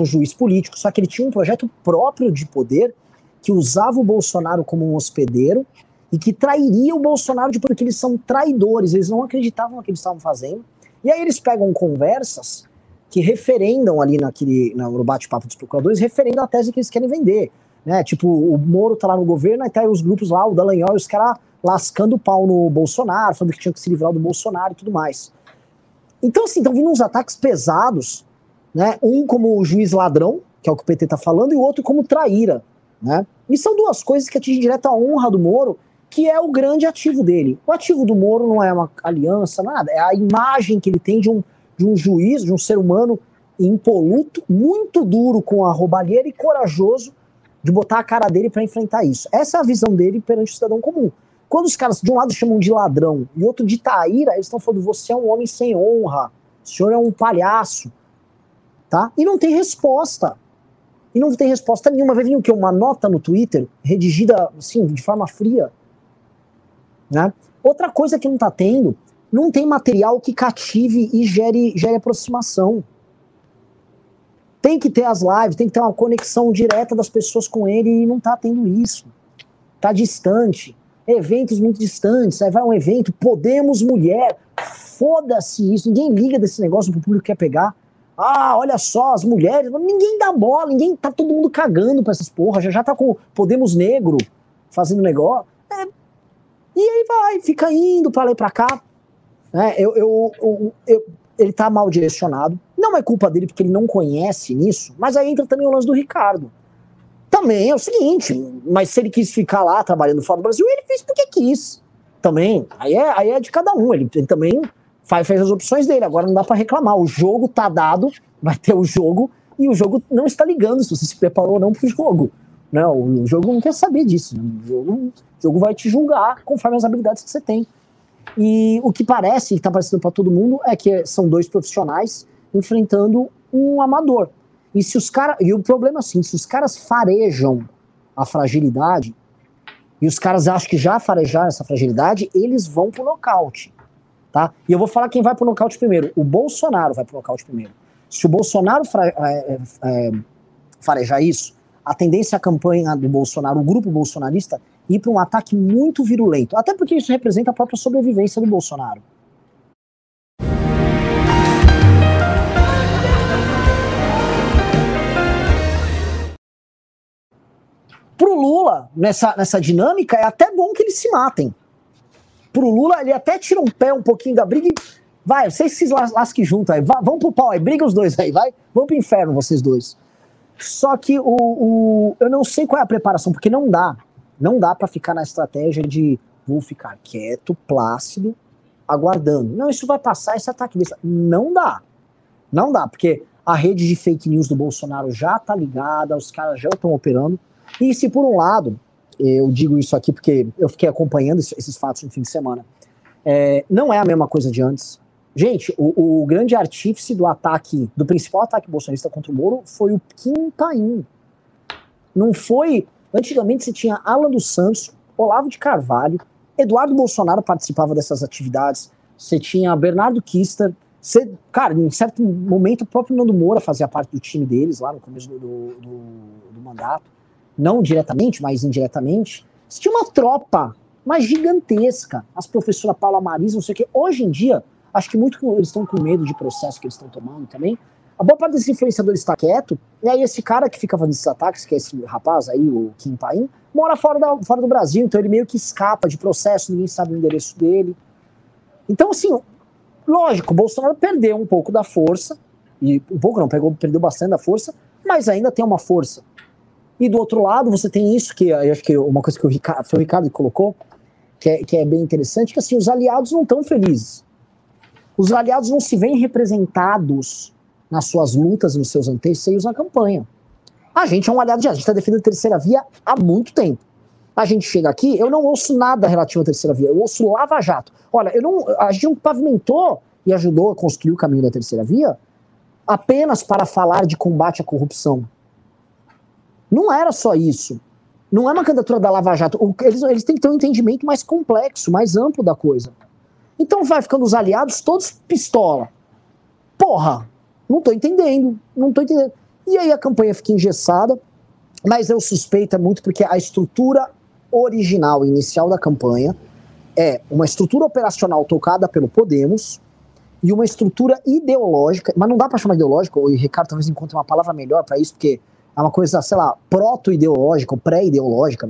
um juiz político, só que ele tinha um projeto próprio de poder que usava o Bolsonaro como um hospedeiro e que trairia o Bolsonaro de porque eles são traidores, eles não acreditavam no que eles estavam fazendo. E aí eles pegam conversas que referendam ali naquele, no bate-papo dos procuradores, referendam a tese que eles querem vender. Né? Tipo, o Moro tá lá no governo, aí tá aí os grupos lá, o Dallagnol os caras lascando o pau no Bolsonaro, falando que tinha que se livrar do Bolsonaro e tudo mais. Então, assim, estão vindo uns ataques pesados, né? Um como o juiz ladrão, que é o que o PT tá falando, e o outro como traíra. Né? E são duas coisas que atingem direto a honra do Moro, que é o grande ativo dele. O ativo do Moro não é uma aliança, nada, é a imagem que ele tem de um, de um juiz, de um ser humano impoluto, muito duro com a roubalheira e corajoso de botar a cara dele para enfrentar isso. Essa é a visão dele perante o cidadão comum. Quando os caras de um lado chamam de ladrão e outro de taíra, eles estão falando: você é um homem sem honra, o senhor é um palhaço. Tá? E não tem resposta e não tem resposta nenhuma. Vai vir o quê? Uma nota no Twitter, redigida assim, de forma fria. Né? Outra coisa que não está tendo, não tem material que cative e gere, gere aproximação. Tem que ter as lives, tem que ter uma conexão direta das pessoas com ele e não está tendo isso. Está distante. Eventos muito distantes. Aí vai um evento, Podemos Mulher. Foda-se isso. Ninguém liga desse negócio pro público quer pegar. Ah, olha só, as mulheres. Ninguém dá bola, ninguém. Tá todo mundo cagando pra essas porra. Já já tá com Podemos Negro fazendo negócio. É, e aí vai, fica indo pra lá e pra cá. É, eu, eu, eu, eu, ele tá mal direcionado. Não é culpa dele porque ele não conhece nisso, mas aí entra também o lance do Ricardo. Também é o seguinte, mas se ele quis ficar lá trabalhando fora do Brasil, ele fez porque quis. Também, aí é, aí é de cada um. Ele, ele também faz, fez as opções dele. Agora não dá para reclamar. O jogo tá dado, vai ter o jogo, e o jogo não está ligando se você se preparou ou não pro jogo. Não, o jogo não quer saber disso. Né? O, jogo, o jogo vai te julgar conforme as habilidades que você tem. E o que parece, que está parecendo para todo mundo, é que são dois profissionais enfrentando um amador. E se os caras. E o problema é assim, se os caras farejam a fragilidade, e os caras acham que já farejaram essa fragilidade, eles vão pro nocaute. Tá? E eu vou falar quem vai pro nocaute primeiro. O Bolsonaro vai pro nocaute primeiro. Se o Bolsonaro é, é, é, farejar isso, a tendência à campanha do Bolsonaro, o grupo bolsonarista, ir para um ataque muito virulento. Até porque isso representa a própria sobrevivência do Bolsonaro. Pro Lula, nessa, nessa dinâmica, é até bom que eles se matem pro Lula, ele até tira um pé um pouquinho da briga e vai, vocês se lasquem junto aí, vá, vão pro pau aí, briga os dois aí, vai, vão pro inferno vocês dois. Só que o, o eu não sei qual é a preparação, porque não dá, não dá para ficar na estratégia de vou ficar quieto, plácido, aguardando. Não, isso vai passar, esse ataque desse. Não dá. Não dá, porque a rede de fake news do Bolsonaro já tá ligada, os caras já estão operando. E se por um lado eu digo isso aqui porque eu fiquei acompanhando esses fatos no fim de semana. É, não é a mesma coisa de antes. Gente, o, o, grande artífice do ataque, do principal ataque bolsonarista contra o Moro foi o Kim Paim. Não foi. Antigamente você tinha Alan dos Santos, Olavo de Carvalho, Eduardo Bolsonaro participava dessas atividades, você tinha Bernardo Kister, você, cara, em certo momento o próprio Nando Moura fazia parte do time deles lá no começo do, do, do, do mandato, não diretamente, mas indiretamente. Você tinha uma tropa, uma gigantesca, as professoras Paula Marisa, não sei o quê. Hoje em dia, acho que muito eles estão com medo de processo que eles estão tomando também. A boa parte desses influenciadores está quieto, e aí esse cara que fica fazendo esses ataques, que é esse rapaz aí, o Kim Paim, mora fora, da, fora do Brasil, então ele meio que escapa de processo, ninguém sabe o endereço dele. Então, assim, lógico, o Bolsonaro perdeu um pouco da força, e um pouco não, pegou, perdeu bastante da força, mas ainda tem uma força. E do outro lado, você tem isso, que eu acho que uma coisa que o Ricardo, foi o Ricardo que colocou, que é, que é bem interessante, que assim, os aliados não estão felizes. Os aliados não se veem representados nas suas lutas, nos seus anteceios na campanha. A gente é um aliado de a gente está defendendo a terceira via há muito tempo. A gente chega aqui, eu não ouço nada relativo à terceira via, eu ouço Lava Jato. Olha, eu não, a gente não pavimentou e ajudou a construir o caminho da terceira via apenas para falar de combate à corrupção. Não era só isso. Não é uma candidatura da Lava Jato. Eles, eles têm que ter um entendimento mais complexo, mais amplo da coisa. Então vai ficando os aliados todos pistola. Porra, não estou entendendo, não estou entendendo. E aí a campanha fica engessada, mas eu suspeito muito porque a estrutura original, inicial da campanha, é uma estrutura operacional tocada pelo Podemos e uma estrutura ideológica, mas não dá para chamar ideológica, o Ricardo talvez encontre uma palavra melhor para isso, porque é uma coisa, sei lá, proto-ideológica, pré-ideológica,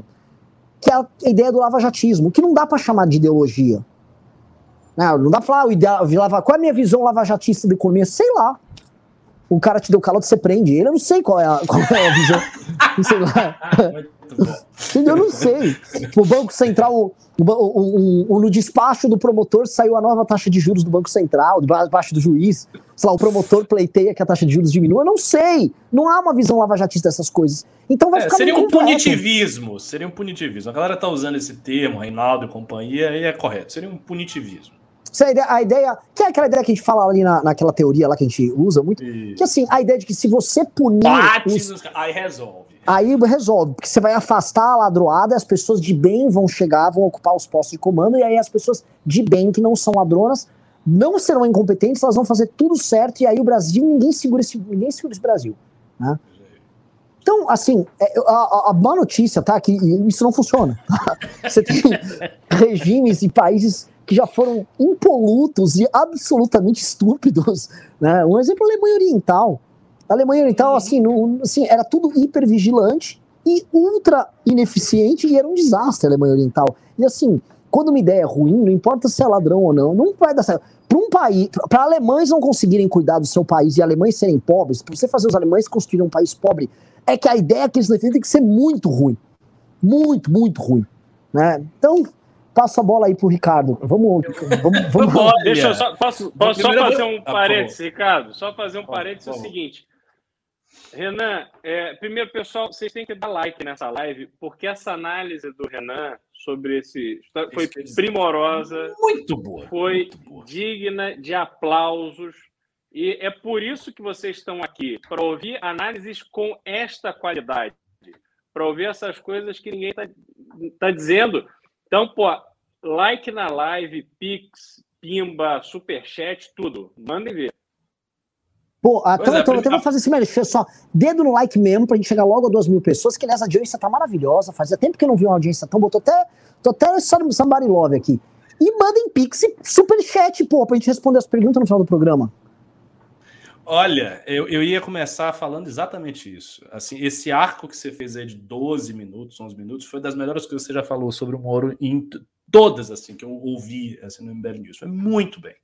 que é a ideia do lavajatismo, que não dá para chamar de ideologia. Não, não dá pra falar, ah, qual é a minha visão lavajatista da economia? Sei lá o cara te deu calote, você prende ele. Eu não sei qual é a, qual é a visão. não sei lá. Eu não sei. O Banco Central, o, o, o, no despacho do promotor saiu a nova taxa de juros do Banco Central, debaixo do juiz. Sei lá, o promotor pleiteia que a taxa de juros diminua. Eu não sei. Não há uma visão lavajatista dessas coisas. Então vai é, ficar Seria um punitivismo. Seria um punitivismo. A galera tá usando esse termo, Reinaldo e companhia, e é correto. Seria um punitivismo. A ideia, a ideia, que é aquela ideia que a gente fala ali na, naquela teoria lá que a gente usa muito, e... que assim, a ideia de que se você punir. Bate os, nos... Aí resolve. Aí resolve, porque você vai afastar a ladroada, as pessoas de bem vão chegar, vão ocupar os postos de comando, e aí as pessoas de bem, que não são ladronas, não serão incompetentes, elas vão fazer tudo certo, e aí o Brasil, ninguém segura esse, ninguém segura esse Brasil. Né? Então, assim, é, a, a, má notícia, tá? Que isso não funciona. Você tem regimes e países que já foram impolutos e absolutamente estúpidos. Né? Um exemplo, a Alemanha Oriental. A Alemanha Oriental, assim, não, assim, era tudo hipervigilante e ultra ineficiente e era um desastre a Alemanha Oriental. E assim, quando uma ideia é ruim, não importa se é ladrão ou não, não vai dar certo. Para um país, para alemães não conseguirem cuidar do seu país e alemães serem pobres, para você fazer os alemães construírem um país pobre, é que a ideia que eles defendem tem que ser muito ruim. Muito, muito ruim. Né? Então, Passa a bola aí pro Ricardo. Vamos. vamos, vamos... Deixa eu só, posso, posso só fazer um ah, parênteses, Ricardo? Só fazer um parênteses é o seguinte. Renan, é, primeiro, pessoal, vocês têm que dar like nessa live, porque essa análise do Renan sobre esse. foi primorosa. Muito boa. Foi muito boa. digna de aplausos. E é por isso que vocês estão aqui, para ouvir análises com esta qualidade, para ouvir essas coisas que ninguém está tá dizendo. Então, pô, like na live, Pix, Pimba, Superchat, tudo. Mandem ver. Pô, então, é, então, até vou fazer esse merchan só. Dedo no like mesmo pra gente chegar logo a duas mil pessoas, que nessa audiência tá maravilhosa. Fazia tempo que eu não vi uma audiência tão boa. Tô até, tô até somebody love aqui. E mandem pix e superchat, pô, pra gente responder as perguntas no final do programa. Olha, eu, eu ia começar falando exatamente isso. Assim, esse arco que você fez aí de 12 minutos, 11 minutos, foi das melhores coisas que você já falou sobre o Moro em todas assim que eu ouvi assim, no MBL News. Foi muito bem.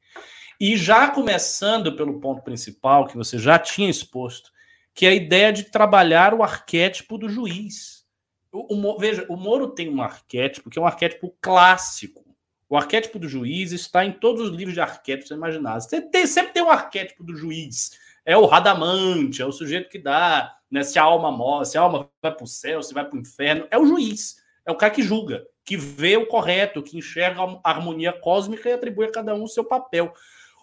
E já começando pelo ponto principal que você já tinha exposto, que é a ideia de trabalhar o arquétipo do juiz. O, o, veja, o Moro tem um arquétipo que é um arquétipo clássico. O arquétipo do juiz está em todos os livros de arquétipos imaginados. Tem, sempre tem um arquétipo do juiz. É o radamante, é o sujeito que dá, né, se a alma morre, se a alma vai para o céu, se vai para o inferno. É o juiz. É o cara que julga, que vê o correto, que enxerga a harmonia cósmica e atribui a cada um o seu papel.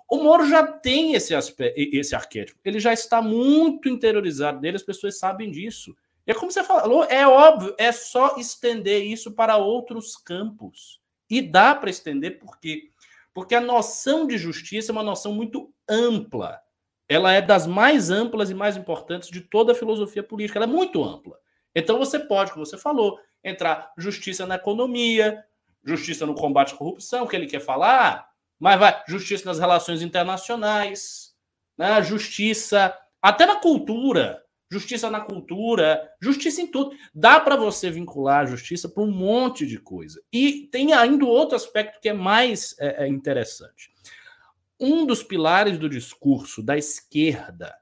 O Moro já tem esse, aspecto, esse arquétipo. Ele já está muito interiorizado dele, as pessoas sabem disso. E é como você falou, é óbvio, é só estender isso para outros campos. E dá para estender por quê? Porque a noção de justiça é uma noção muito ampla. Ela é das mais amplas e mais importantes de toda a filosofia política. Ela é muito ampla. Então você pode, como você falou, entrar justiça na economia, justiça no combate à corrupção, que ele quer falar, mas vai justiça nas relações internacionais, né? justiça até na cultura, justiça na cultura, justiça em tudo. Dá para você vincular a justiça para um monte de coisa. E tem ainda outro aspecto que é mais é, é interessante. Um dos pilares do discurso da esquerda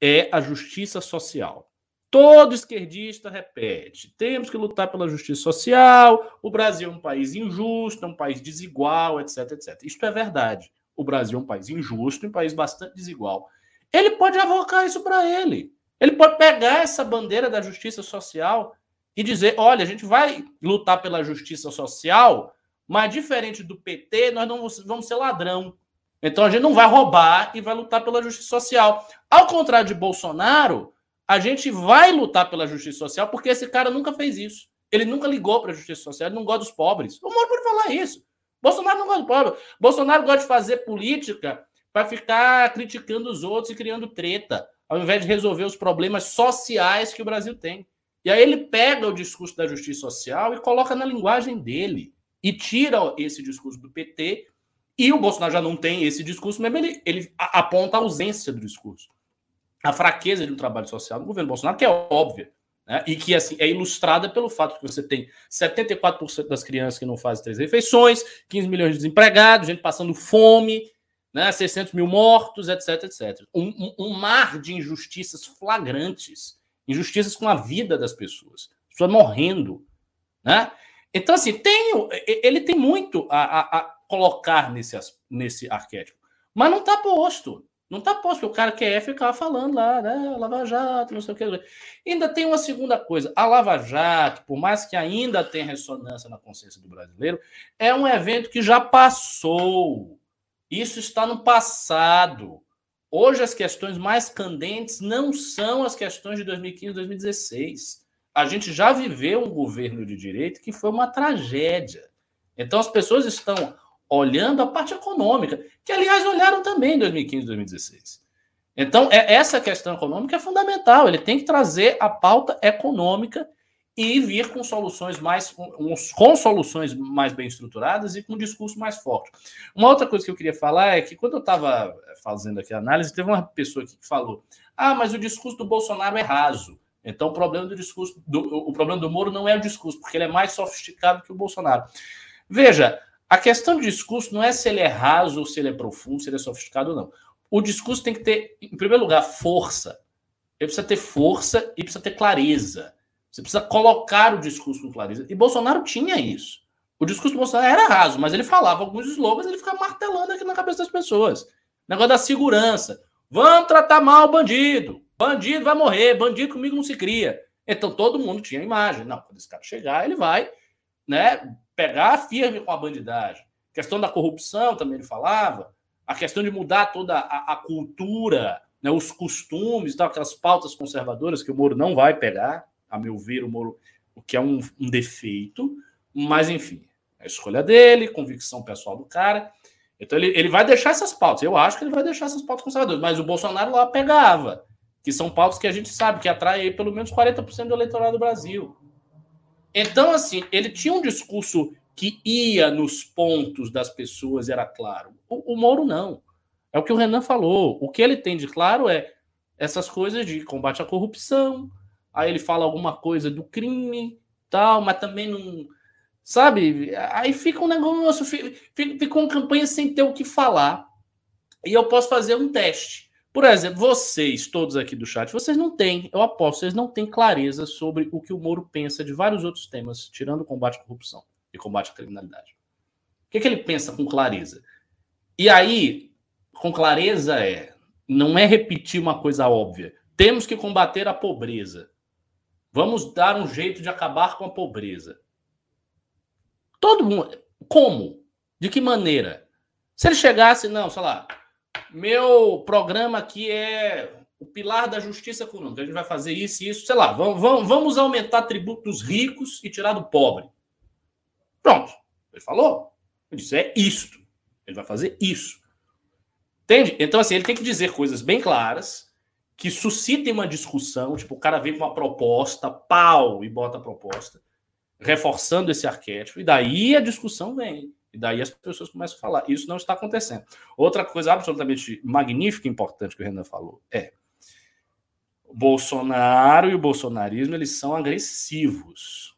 é a justiça social. Todo esquerdista repete: temos que lutar pela justiça social. O Brasil é um país injusto, é um país desigual, etc, etc. Isto é verdade. O Brasil é um país injusto, um país bastante desigual. Ele pode avocar isso para ele. Ele pode pegar essa bandeira da justiça social e dizer: olha, a gente vai lutar pela justiça social, mas diferente do PT, nós não vamos ser ladrão. Então a gente não vai roubar e vai lutar pela justiça social. Ao contrário de Bolsonaro, a gente vai lutar pela justiça social porque esse cara nunca fez isso. Ele nunca ligou para a justiça social, ele não gosta dos pobres. O Moro pode falar isso. Bolsonaro não gosta dos pobres. Bolsonaro gosta de fazer política para ficar criticando os outros e criando treta, ao invés de resolver os problemas sociais que o Brasil tem. E aí ele pega o discurso da justiça social e coloca na linguagem dele. E tira esse discurso do PT. E o Bolsonaro já não tem esse discurso, mas ele, ele aponta a ausência do discurso a fraqueza de um trabalho social no governo Bolsonaro, que é óbvia, né? e que assim, é ilustrada pelo fato que você tem 74% das crianças que não fazem três refeições, 15 milhões de desempregados, gente passando fome, né? 600 mil mortos, etc, etc. Um, um, um mar de injustiças flagrantes, injustiças com a vida das pessoas, pessoas morrendo. Né? Então, assim, tem, ele tem muito a, a, a colocar nesse, nesse arquétipo, mas não está posto. Não está posto, o cara quer ficar falando lá, né? Lava Jato, não sei o que. Ainda tem uma segunda coisa. A Lava Jato, por mais que ainda tenha ressonância na consciência do brasileiro, é um evento que já passou. Isso está no passado. Hoje as questões mais candentes não são as questões de 2015 e 2016. A gente já viveu um governo de direito que foi uma tragédia. Então as pessoas estão olhando a parte econômica, que aliás olharam também em 2015 e 2016. Então, é, essa questão econômica é fundamental. Ele tem que trazer a pauta econômica e vir com soluções mais com soluções mais bem estruturadas e com um discurso mais forte. Uma outra coisa que eu queria falar é que quando eu estava fazendo aqui a análise, teve uma pessoa que falou: "Ah, mas o discurso do Bolsonaro é raso". Então o problema do discurso do, o problema do Moro não é o discurso, porque ele é mais sofisticado que o Bolsonaro. Veja, a questão do discurso não é se ele é raso ou se ele é profundo, se ele é sofisticado ou não. O discurso tem que ter, em primeiro lugar, força. Ele precisa ter força e precisa ter clareza. Você precisa colocar o discurso com clareza. E Bolsonaro tinha isso. O discurso do Bolsonaro era raso, mas ele falava alguns slogans, ele ficava martelando aqui na cabeça das pessoas. Negócio da segurança. Vamos tratar mal o bandido. Bandido vai morrer, bandido comigo não se cria. Então todo mundo tinha imagem. Não, quando esse cara chegar, ele vai né, pegar firme com a bandidagem. A questão da corrupção também ele falava, a questão de mudar toda a, a cultura, né, os costumes, tal, aquelas pautas conservadoras que o Moro não vai pegar, a meu ver, o Moro, o que é um, um defeito, mas enfim, é a escolha dele, convicção pessoal do cara. Então ele, ele vai deixar essas pautas. Eu acho que ele vai deixar essas pautas conservadoras, mas o Bolsonaro lá pegava, que são pautas que a gente sabe que atraem pelo menos 40% do eleitorado do Brasil. Então, assim, ele tinha um discurso que ia nos pontos das pessoas, era claro. O, o Moro não. É o que o Renan falou. O que ele tem de claro é essas coisas de combate à corrupção. Aí ele fala alguma coisa do crime, tal, mas também não. Sabe? Aí fica um negócio, fica, fica uma campanha sem ter o que falar. E eu posso fazer um teste. Por exemplo, vocês, todos aqui do chat, vocês não têm, eu aposto, vocês não têm clareza sobre o que o Moro pensa de vários outros temas, tirando o combate à corrupção e combate à criminalidade. O que, é que ele pensa com clareza? E aí, com clareza é, não é repetir uma coisa óbvia. Temos que combater a pobreza. Vamos dar um jeito de acabar com a pobreza. Todo mundo. Como? De que maneira? Se ele chegasse, não, sei lá, meu programa aqui é o pilar da justiça econômica. A gente vai fazer isso e isso, sei lá, vamos, vamos, aumentar tributo dos ricos e tirar do pobre. Pronto. Ele falou. Ele disse: é isto. Ele vai fazer isso. Entende? Então, assim, ele tem que dizer coisas bem claras que suscitem uma discussão. Tipo, o cara vem com uma proposta, pau, e bota a proposta, reforçando esse arquétipo, e daí a discussão vem. E daí as pessoas começam a falar. Isso não está acontecendo. Outra coisa absolutamente magnífica e importante que o Renan falou é Bolsonaro e o bolsonarismo eles são agressivos.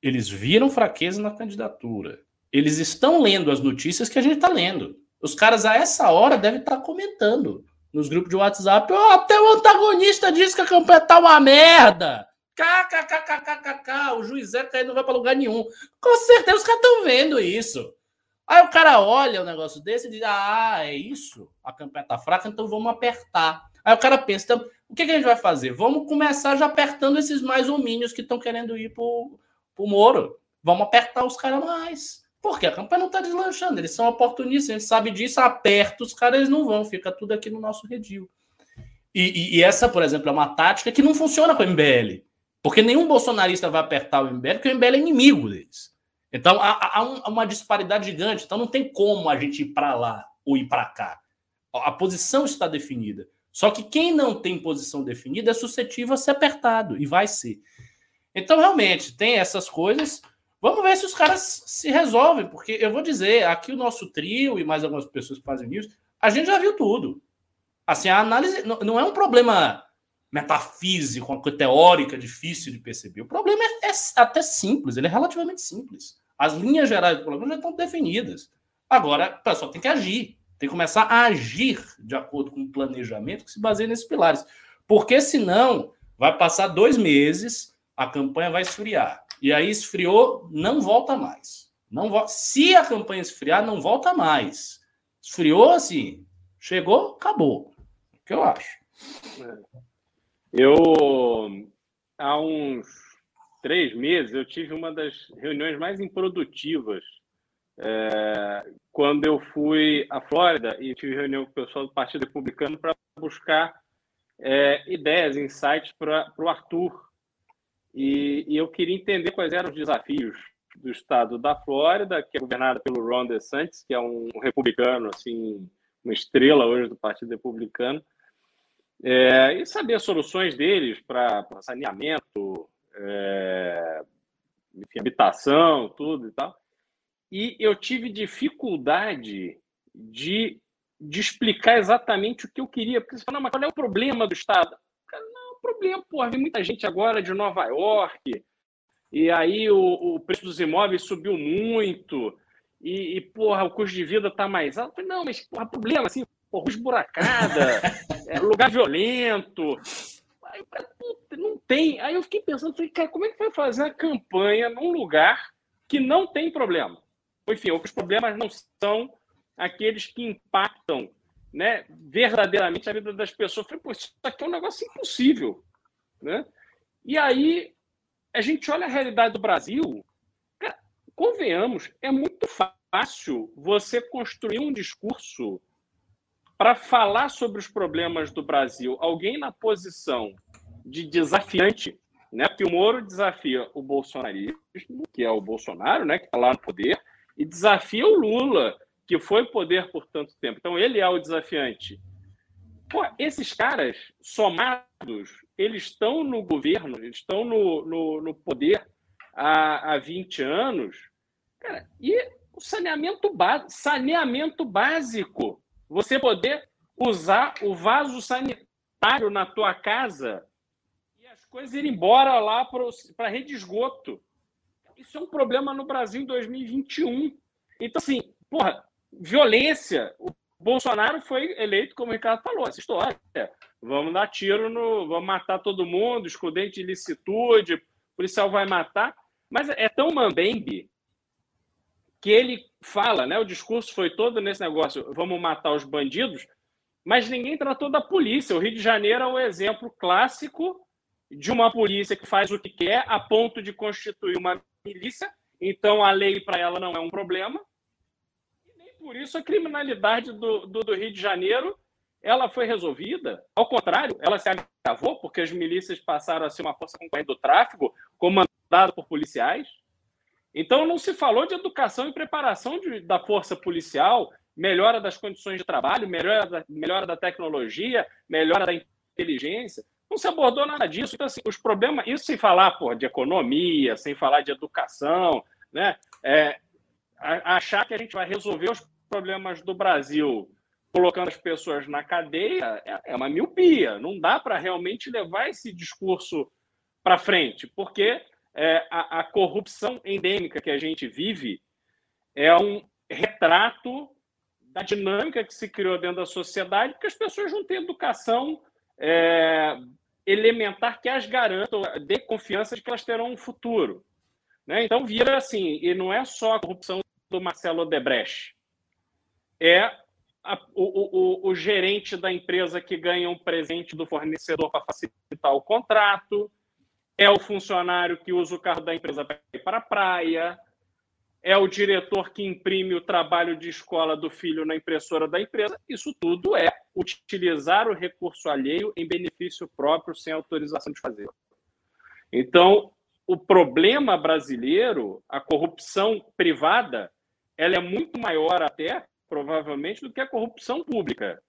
Eles viram fraqueza na candidatura. Eles estão lendo as notícias que a gente está lendo. Os caras a essa hora devem estar tá comentando nos grupos de WhatsApp. Oh, até o antagonista disse que a campanha tá uma merda. KKKKKK, o juiz é não vai para lugar nenhum. Com certeza os caras estão vendo isso. Aí o cara olha um negócio desse e diz: Ah, é isso? A campanha tá fraca, então vamos apertar. Aí o cara pensa: então, o que, que a gente vai fazer? Vamos começar já apertando esses mais homínios que estão querendo ir pro, pro Moro. Vamos apertar os caras mais. Porque a campanha não está deslanchando, eles são oportunistas, a gente sabe disso, aperta os caras, eles não vão, fica tudo aqui no nosso redil. E, e, e, essa, por exemplo, é uma tática que não funciona com o MBL. Porque nenhum bolsonarista vai apertar o MBL, porque o MBL é inimigo deles. Então há, há, um, uma disparidade gigante. Então não tem como a gente ir para lá ou ir para cá. A posição está definida. Só que quem não tem posição definida é suscetível a ser apertado e vai ser. Então realmente tem essas coisas. Vamos ver se os caras se resolvem, porque eu vou dizer, aqui o nosso trio e mais algumas pessoas que fazem news, a gente já viu tudo. Assim, a análise não é um problema metafísico, uma teórica difícil de perceber. O problema é, é, até simples, ele é relativamente simples. As linhas gerais do problema já estão definidas. Agora, o pessoal tem que agir, tem que começar a agir de acordo com o planejamento que se baseia nesses pilares. Porque senão vai passar dois meses, a campanha vai esfriar. E aí esfriou, não volta mais. Não vo... Se a campanha esfriar, não volta mais. Esfriou assim, chegou, acabou. O que eu acho. É. Eu, há uns três meses, eu tive uma das reuniões mais improdutivas é, quando eu fui à Flórida e tive reunião com o pessoal do Partido Republicano para buscar é, ideias, insights para o Arthur. E, e, eu queria entender quais eram os desafios do estado da Flórida, que é governada pelo Ron DeSantis, que é um republicano, assim, uma estrela hoje do Partido Republicano, é, e saber soluções deles para saneamento, é, enfim, habitação, tudo e tal. E eu tive dificuldade de, de explicar exatamente o que eu queria. Porque você fala, mas qual é o problema do Estado? Problema, porra, vem muita gente agora de Nova York, e aí o, o preço dos imóveis subiu muito, e, e porra, o custo de vida está mais alto. Não, mas porra, problema, assim, porra, esburacada, é, lugar violento. Aí, não tem. Aí eu fiquei pensando, falei, cara, como é que vai fazer a campanha num lugar que não tem problema? Enfim, os problemas não são aqueles que impactam né, verdadeiramente a vida das pessoas. Eu falei, pô, isso aqui é um negócio impossível. Né? E aí a gente olha a realidade do Brasil, cara, convenhamos, é muito fácil você construir um discurso para falar sobre os problemas do Brasil, alguém na posição de desafiante, né? Porque o Moro desafia o bolsonarismo, que é o Bolsonaro, né? Que está lá no poder, e desafia o Lula, que foi poder por tanto tempo. Então ele é o desafiante. Pô, esses caras somados, eles estão no governo, eles estão no, no, no poder há, há 20 anos, cara, e o saneamento, saneamento básico você poder usar o vaso sanitário na tua casa e as coisas irem embora lá para a rede de esgoto. Isso é um problema no Brasil em 2021. Então, assim, porra, violência. O Bolsonaro foi eleito, como o Ricardo falou, essa história. Vamos dar tiro no. Vamos matar todo mundo, excludente de licitude, o policial vai matar. Mas é tão mambembe que ele fala, né? O discurso foi todo nesse negócio, vamos matar os bandidos, mas ninguém tratou da polícia. O Rio de Janeiro é um exemplo clássico de uma polícia que faz o que quer a ponto de constituir uma milícia, então a lei para ela não é um problema. Por isso a criminalidade do, do, do Rio de Janeiro ela foi resolvida. Ao contrário, ela se agravou porque as milícias passaram a ser uma força concorrente do tráfico, comandada por policiais. Então, não se falou de educação e preparação de, da força policial, melhora das condições de trabalho, melhora da, melhora da tecnologia, melhora da inteligência. Não se abordou nada disso. Então, assim, os problemas, isso sem falar pô, de economia, sem falar de educação, né? É, achar que a gente vai resolver os problemas do Brasil colocando as pessoas na cadeia é, é uma miopia. Não dá para realmente levar esse discurso para frente, porque é, a, a, corrupção endêmica que a gente vive é um retrato da dinâmica que se criou dentro da sociedade, porque as pessoas não têm educação é, elementar que as garanta, dê confiança de que elas terão um futuro. Né? Então vira assim, e não é só a corrupção do Marcelo Odebrecht, é a, o, o, o, gerente da empresa que ganha um presente do fornecedor para facilitar o contrato, é o funcionário que usa o carro da empresa para ir para a praia, é o diretor que imprime o trabalho de escola do filho na impressora da empresa. Isso tudo é utilizar o recurso alheio em benefício próprio sem autorização de fazer. Então, o problema brasileiro, a corrupção privada, ela é muito maior até, provavelmente, do que a corrupção pública.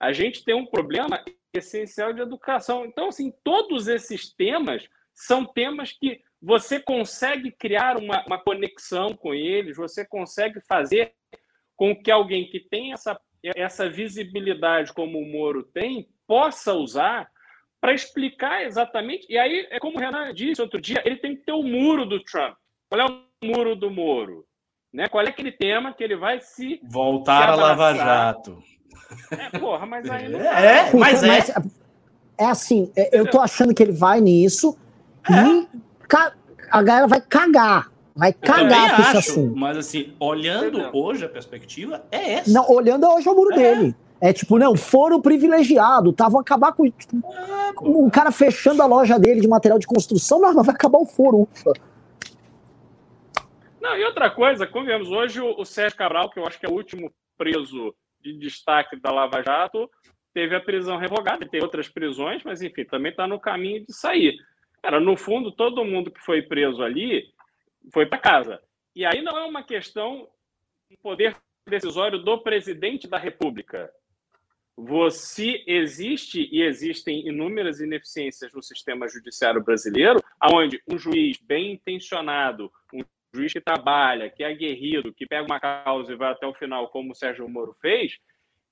A gente tem um problema essencial de educação. Então, assim, todos esses temas são temas que você consegue criar uma, uma conexão com eles, você consegue fazer com que alguém que tem essa, essa visibilidade como o Moro tem, possa usar para explicar exatamente. E aí, é como o Renan disse outro dia, ele tem que ter o muro do Trump. Qual é o muro do Moro? Né? Qual é aquele tema que ele vai se. Voltar se a Lava Jato. É, porra, mas aí não. É, mas é. É assim, é, eu tô achando que ele vai nisso e a galera vai cagar. Vai cagar com esse assunto. Mas assim, olhando hoje a perspectiva, é essa. Não, olhando hoje é o muro é. dele. É tipo, não, foram privilegiados, estavam acabar com. Tipo, é, um cara fechando a loja dele de material de construção, não, vai acabar o foro. Ufa. Não, e outra coisa, convenhamos, hoje o, Sérgio Cabral, que eu acho que é o último preso de destaque da Lava Jato, teve a prisão revogada, tem outras prisões, mas enfim, também está no caminho de sair. Cara, no fundo, todo mundo que foi preso ali foi para casa. E aí não é uma questão de poder decisório do presidente da República. Você existe e existem inúmeras ineficiências no sistema judiciário brasileiro, onde um juiz bem intencionado, um juiz que trabalha, que é aguerrido, que pega uma causa e vai até o final, como o Sérgio Moro fez,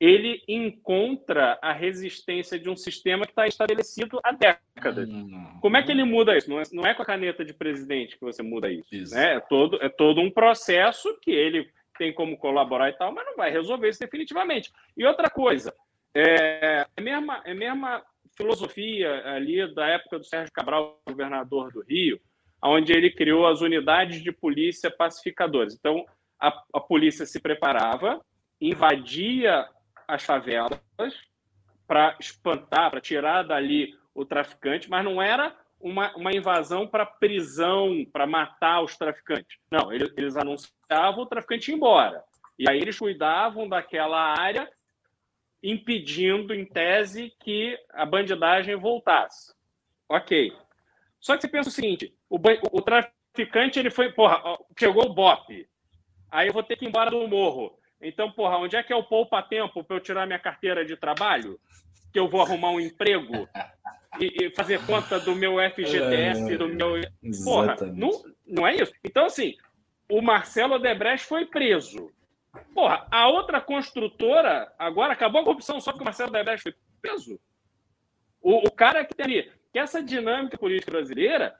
ele encontra a resistência de um sistema que está estabelecido há décadas. Hum. Como é que ele muda isso? Não é, não é, com a caneta de presidente que você muda isso. isso. Né? É, todo, é todo um processo que ele tem como colaborar e tal, mas não vai resolver isso definitivamente. E outra coisa, é, é a mesma, é a mesma filosofia ali da época do Sérgio Cabral, governador do Rio, onde ele criou as unidades de polícia pacificadoras. Então, a, a polícia se preparava, invadia as favelas para espantar, para tirar dali o traficante, mas não era uma, uma invasão para prisão, para matar os traficantes. Não, eles, eles anunciavam o traficante ir embora. E aí eles cuidavam daquela área, impedindo, em tese, que a bandidagem voltasse. Ok. Só que você pensa o seguinte: o, o traficante ele foi, porra, chegou o BOP. Aí eu vou ter que ir embora do morro. Então, porra, onde é que é o poupa-tempo para eu tirar minha carteira de trabalho? Que eu vou arrumar um emprego e, e fazer conta do meu FGTS, do meu. Porra, não, não é isso. Então, assim, o Marcelo Odebrecht foi preso. Porra, a outra construtora agora acabou a corrupção só porque o Marcelo Odebrecht foi preso. O, o cara que tem ali, que essa dinâmica política brasileira,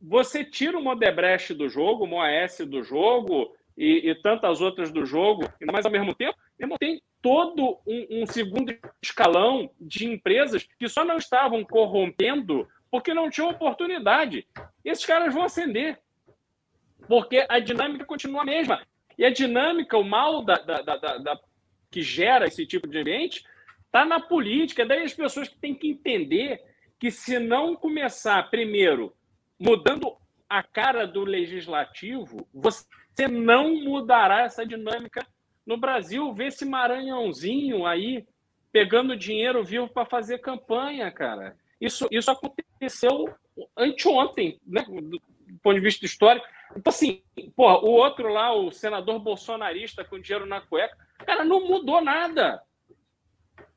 você tira o Odebrecht do jogo, o Moaes do jogo, e, e, tantas outras do jogo, mas ao mesmo tempo, tem todo um, um, segundo escalão de empresas que só não estavam corrompendo porque não tinham oportunidade. Esses caras vão ascender, porque a dinâmica continua a mesma. E a dinâmica, o mal da, da, da, da que gera esse tipo de ambiente, está na política. Daí as pessoas que têm que entender que se não começar, primeiro, mudando a cara do legislativo, você não mudará essa dinâmica no Brasil. Vê esse Maranhãozinho aí pegando dinheiro vivo para fazer campanha, cara. Isso, isso aconteceu anteontem, né? do ponto de vista histórico. Então, assim, porra, o outro lá, o senador bolsonarista com dinheiro na cueca, cara, não mudou nada.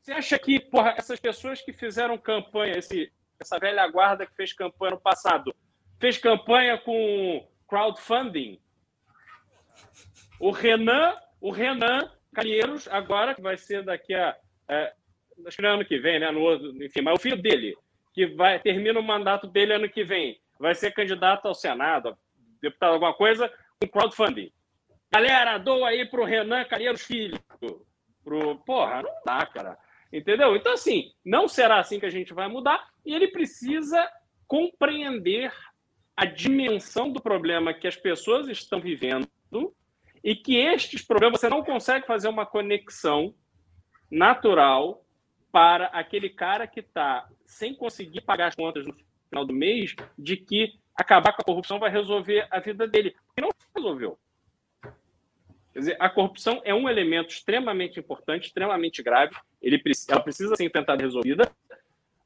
Você acha que, porra, essas pessoas que fizeram campanha, esse, essa velha guarda que fez campanha no passado, fez campanha com crowdfunding? O Renan, o Renan Calheiros, agora, que vai ser daqui a. É, acho que no ano que vem, né? No, enfim, mas o filho dele, que vai termina o mandato dele ano que vem, vai ser candidato ao Senado, deputado alguma coisa, com crowdfunding. Galera, doa aí pro Renan Calheiros Filho. Pro... Porra, não dá, cara. Entendeu? Então, assim, não será assim que a gente vai mudar e ele precisa compreender a dimensão do problema que as pessoas estão vivendo e que estes problemas você não consegue fazer uma conexão natural para aquele cara que está sem conseguir pagar as contas no final do mês, de que acabar com a corrupção vai resolver a vida dele. Não resolveu. Quer dizer, a corrupção é um elemento extremamente importante, extremamente grave. Ele, ela precisa ser tentada resolvida.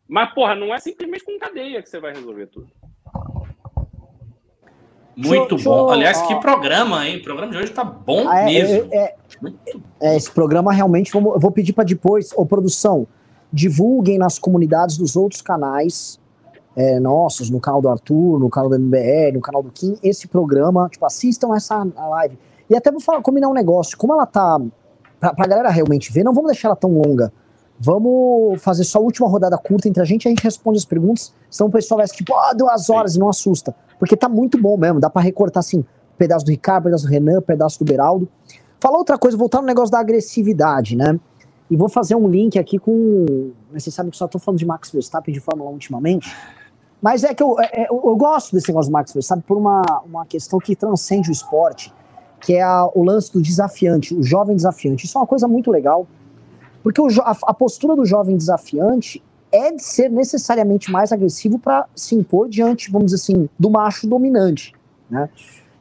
Mas, porra, não é simplesmente com cadeia que você vai resolver tudo. Muito bom. Aliás, ó. que programa, hein? O programa de hoje tá bom ah, é, mesmo. É, é, é, esse programa realmente, vamos, eu vou pedir para depois, ô produção, divulguem nas comunidades dos outros canais é, nossos, no canal do Arthur, no canal do MBR, no canal do Kim, esse programa, tipo, assistam essa live. E até vou falar, combinar um negócio, como ela tá, pra, pra galera realmente ver, não vamos deixar ela tão longa. Vamos fazer só a última rodada curta entre a gente, a gente responde as perguntas, senão o pessoal vai tipo, ah, duas horas Sim. e não assusta. Porque tá muito bom mesmo, dá para recortar assim, pedaço do Ricardo, pedaço do Renan, pedaço do Beraldo. Falar outra coisa, voltar no negócio da agressividade, né? E vou fazer um link aqui com. Vocês sabem que só tô falando de Max Verstappen de Fórmula 1 ultimamente. Mas é que eu, é, eu, eu, gosto desse negócio do Max Verstappen por uma, uma questão que transcende o esporte, que é a, o lance do desafiante, o jovem desafiante. Isso é uma coisa muito legal, porque a, a postura do jovem desafiante é de ser necessariamente mais agressivo para se impor diante, vamos dizer assim, do macho dominante. Né?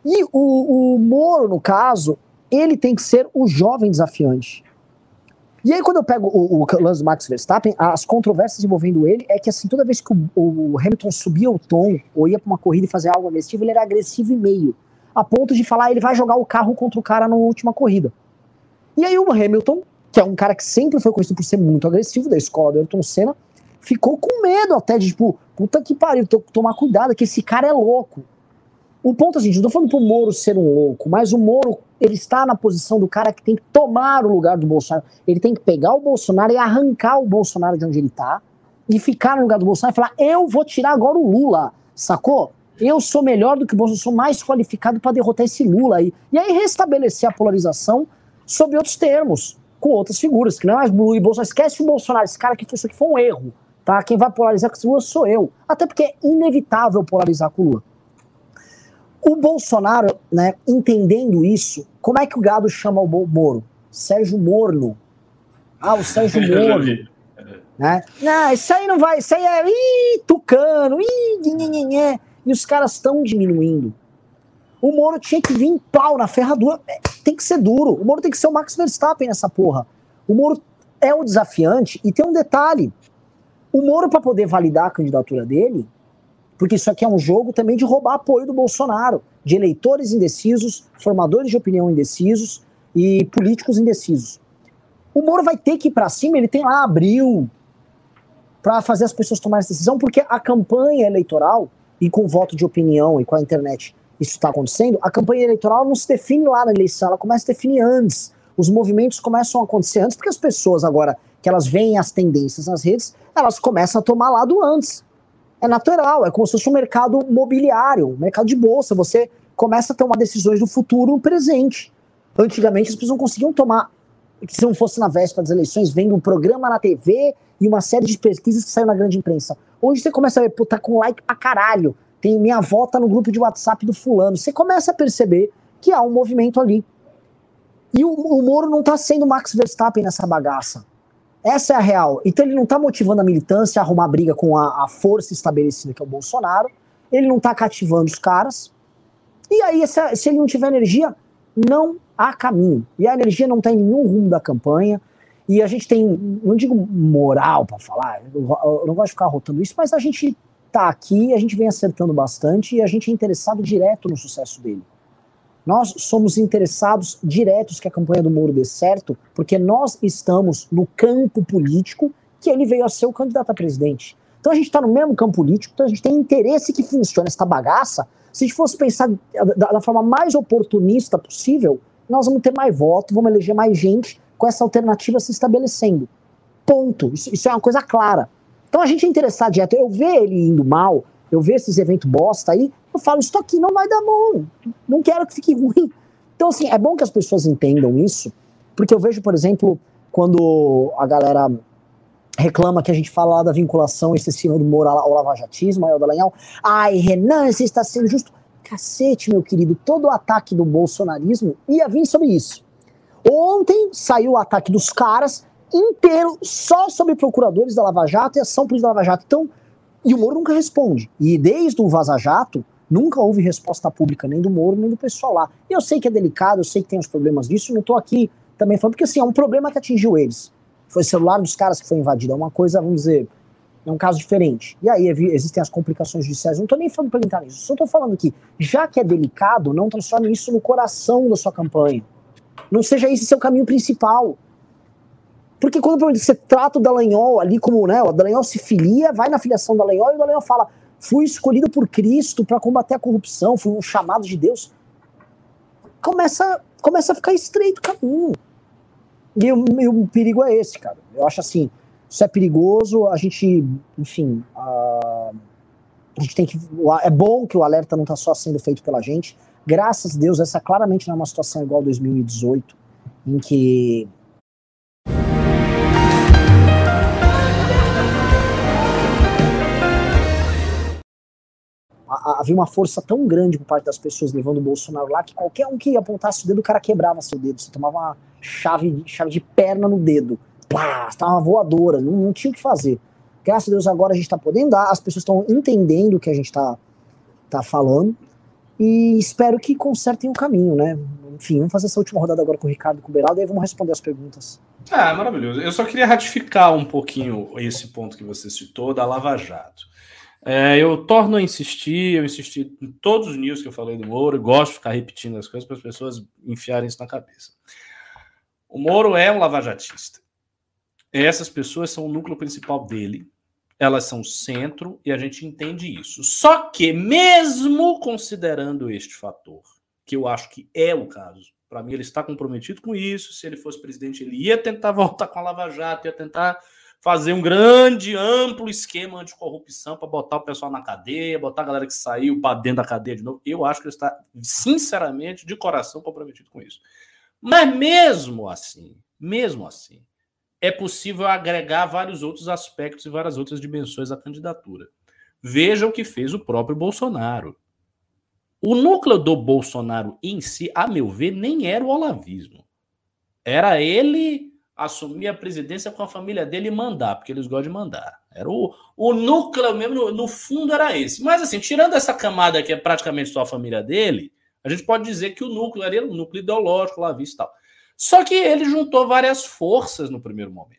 E o, o Moro, no caso, ele tem que ser o jovem desafiante. E aí, quando eu pego o, o lance do Max Verstappen, as controvérsias envolvendo ele é que, assim, toda vez que o, o Hamilton subia o tom ou ia para uma corrida e fazia algo agressivo, ele era agressivo e meio. A ponto de falar, ele vai jogar o carro contra o cara na última corrida. E aí, o Hamilton, que é um cara que sempre foi conhecido por ser muito agressivo, da escola do Ayrton Senna, ficou com medo até de, tipo, puta que pariu, tomar cuidado, que esse cara é louco. O ponto é assim, não tô falando pro Moro ser um louco, mas o Moro, ele está na posição do cara que tem que tomar o lugar do Bolsonaro. Ele tem que pegar o Bolsonaro e arrancar o Bolsonaro de onde ele tá e ficar no lugar do Bolsonaro e falar: eu vou tirar agora o Lula, sacou? Eu sou melhor do que o Bolsonaro, sou mais qualificado para derrotar esse Lula aí. E aí restabelecer a polarização sob outros termos, com outras figuras, que não é mais Lula e Bolsonaro. Esquece o Bolsonaro, esse cara que isso aqui foi um erro. Tá? Quem vai polarizar com o Lula sou eu. Até porque é inevitável polarizar com o Lula. O Bolsonaro, né, entendendo isso, como é que o gado chama o Moro? Sérgio Morno. Ah, o Sérgio Morno. né? Não, isso aí não vai, isso aí é ih, tucano, ih, nhenhenhé. e os caras estão diminuindo. O Moro tinha que vir pau na ferradura, é, tem que ser duro. O Moro tem que ser o Max Verstappen nessa porra. O Moro é o desafiante e tem um detalhe. O Moro, para poder validar a candidatura dele, porque isso aqui é um jogo também de roubar apoio do Bolsonaro, de eleitores indecisos, formadores de opinião indecisos e políticos indecisos. O Moro vai ter que ir para cima, ele tem lá abril para fazer as pessoas tomarem essa decisão, porque a campanha eleitoral, e com voto de opinião e com a internet isso está acontecendo, a campanha eleitoral não se define lá na eleição, ela começa a definir antes. Os movimentos começam a acontecer antes, porque as pessoas agora que elas veem as tendências nas redes, elas começam a tomar lado antes. É natural, é como se fosse um mercado mobiliário, um mercado de bolsa. Você começa a tomar decisões do futuro no presente. Antigamente as pessoas não conseguiam tomar, se não fosse na véspera das eleições, vendo um programa na TV e uma série de pesquisas que saiu na grande imprensa. Hoje você começa a ver, pô, tá com like pra caralho. Tem minha avó tá no grupo de WhatsApp do fulano. Você começa a perceber que há um movimento ali. E o, o Moro não tá sendo Max Verstappen nessa bagaça. Essa é a real. Então ele não está motivando a militância a arrumar briga com a, a, força estabelecida que é o Bolsonaro. Ele não está cativando os caras. E aí, se, se, ele não tiver energia, não há caminho. E a energia não está em nenhum rumo da campanha. E a gente tem, não digo moral para falar, eu, não gosto de ficar rotando isso, mas a gente tá aqui, a gente vem acertando bastante e a gente é interessado direto no sucesso dele. Nós somos interessados diretos que a campanha do Moro dê certo, porque nós estamos no campo político que ele veio a ser o candidato a presidente. Então a gente está no mesmo campo político, então a gente tem interesse que funcione essa bagaça. Se a gente fosse pensar da, da forma mais oportunista possível, nós vamos ter mais voto, vamos eleger mais gente com essa alternativa se estabelecendo. Ponto. Isso, isso é uma coisa clara. Então a gente é interessado direto. Eu ver ele indo mal, eu ver esses eventos bosta aí, eu falo, isso aqui não vai dar bom. Não quero que fique ruim. Então, assim, é bom que as pessoas entendam isso, porque eu vejo, por exemplo, quando a galera reclama que a gente fala lá da vinculação excessiva do Moro ao lavajatismo, aí o Dallagnol, ai, Renan, você está sendo justo. Cacete, meu querido, todo o ataque do bolsonarismo ia vir sobre isso. Ontem saiu o ataque dos caras inteiro só sobre procuradores da Lava Jato e ação política da Lava Jato. Então, e o Moro nunca responde. E desde o Vaza Jato, nunca houve resposta pública nem do Moro, nem do pessoal lá. E eu sei que é delicado, eu sei que tem os problemas disso, não estou aqui também falando, porque assim, é um problema que atingiu eles. Foi o celular dos caras que foi invadido, é uma coisa, vamos dizer, é um caso diferente. E aí existem as complicações judiciais. Não estou nem falando para entrar nisso, só estou falando que, já que é delicado, não transforme isso no coração da sua campanha. Não seja esse seu caminho principal. Porque quando você trata o Dallagnol ali como, né, o Dallagnol se filia, vai na filiação do Dallagnol e o Dallagnol fala, fui escolhido por Cristo para combater a corrupção, fui um chamado de Deus. Começa, começa a ficar estreito o caminho. E o, e o perigo é esse, cara. Eu acho assim, isso é perigoso, a gente, enfim, a, a gente tem que. É bom que o alerta não está só sendo feito pela gente. Graças a Deus, essa claramente não é uma situação igual a 2018, em que havia uma força tão grande por parte das pessoas levando o Bolsonaro lá que qualquer um que apontasse o dedo, o cara quebrava seu dedo. Você tomava uma chave, chave de perna no dedo. Plá, estava uma voadora, não, não, tinha o que fazer. Graças a Deus agora a gente está podendo dar, as pessoas estão entendendo o que a gente está tá falando e espero que consertem o caminho, né? Enfim, vamos fazer essa última rodada agora com o Ricardo e com o Beraldo e aí vamos responder as perguntas. Ah, maravilhoso. Eu só queria ratificar um pouquinho esse ponto que você citou da Lava Jato. É, eu torno a insistir, eu insisti em todos os news que eu falei do Moro, gosto de ficar repetindo as coisas para as pessoas enfiarem isso na cabeça. O Moro é um lavajatista. Essas pessoas são o núcleo principal dele, elas são o centro e a gente entende isso. Só que, mesmo considerando este fator, que eu acho que é o caso, para mim ele está comprometido com isso. Se ele fosse presidente, ele ia tentar voltar com a Lava Jato, ia tentar fazer um grande, amplo esquema anticorrupção para botar o pessoal na cadeia, botar a galera que saiu para dentro da cadeia de novo. Eu acho que ele está, sinceramente, de coração comprometido com isso. Mas mesmo assim, mesmo assim, é possível agregar vários outros aspectos e várias outras dimensões à candidatura. Veja o que fez o próprio Bolsonaro. O núcleo do Bolsonaro em si, a meu ver, nem era o olavismo. Era ele assumir a presidência com a família dele e mandar, porque eles gostam de mandar. Era o, o núcleo mesmo, no, no, fundo era esse. Mas assim, tirando essa camada que é praticamente só a família dele, a gente pode dizer que o núcleo era um núcleo ideológico, lá visto e tal. Só que ele juntou várias forças no primeiro momento.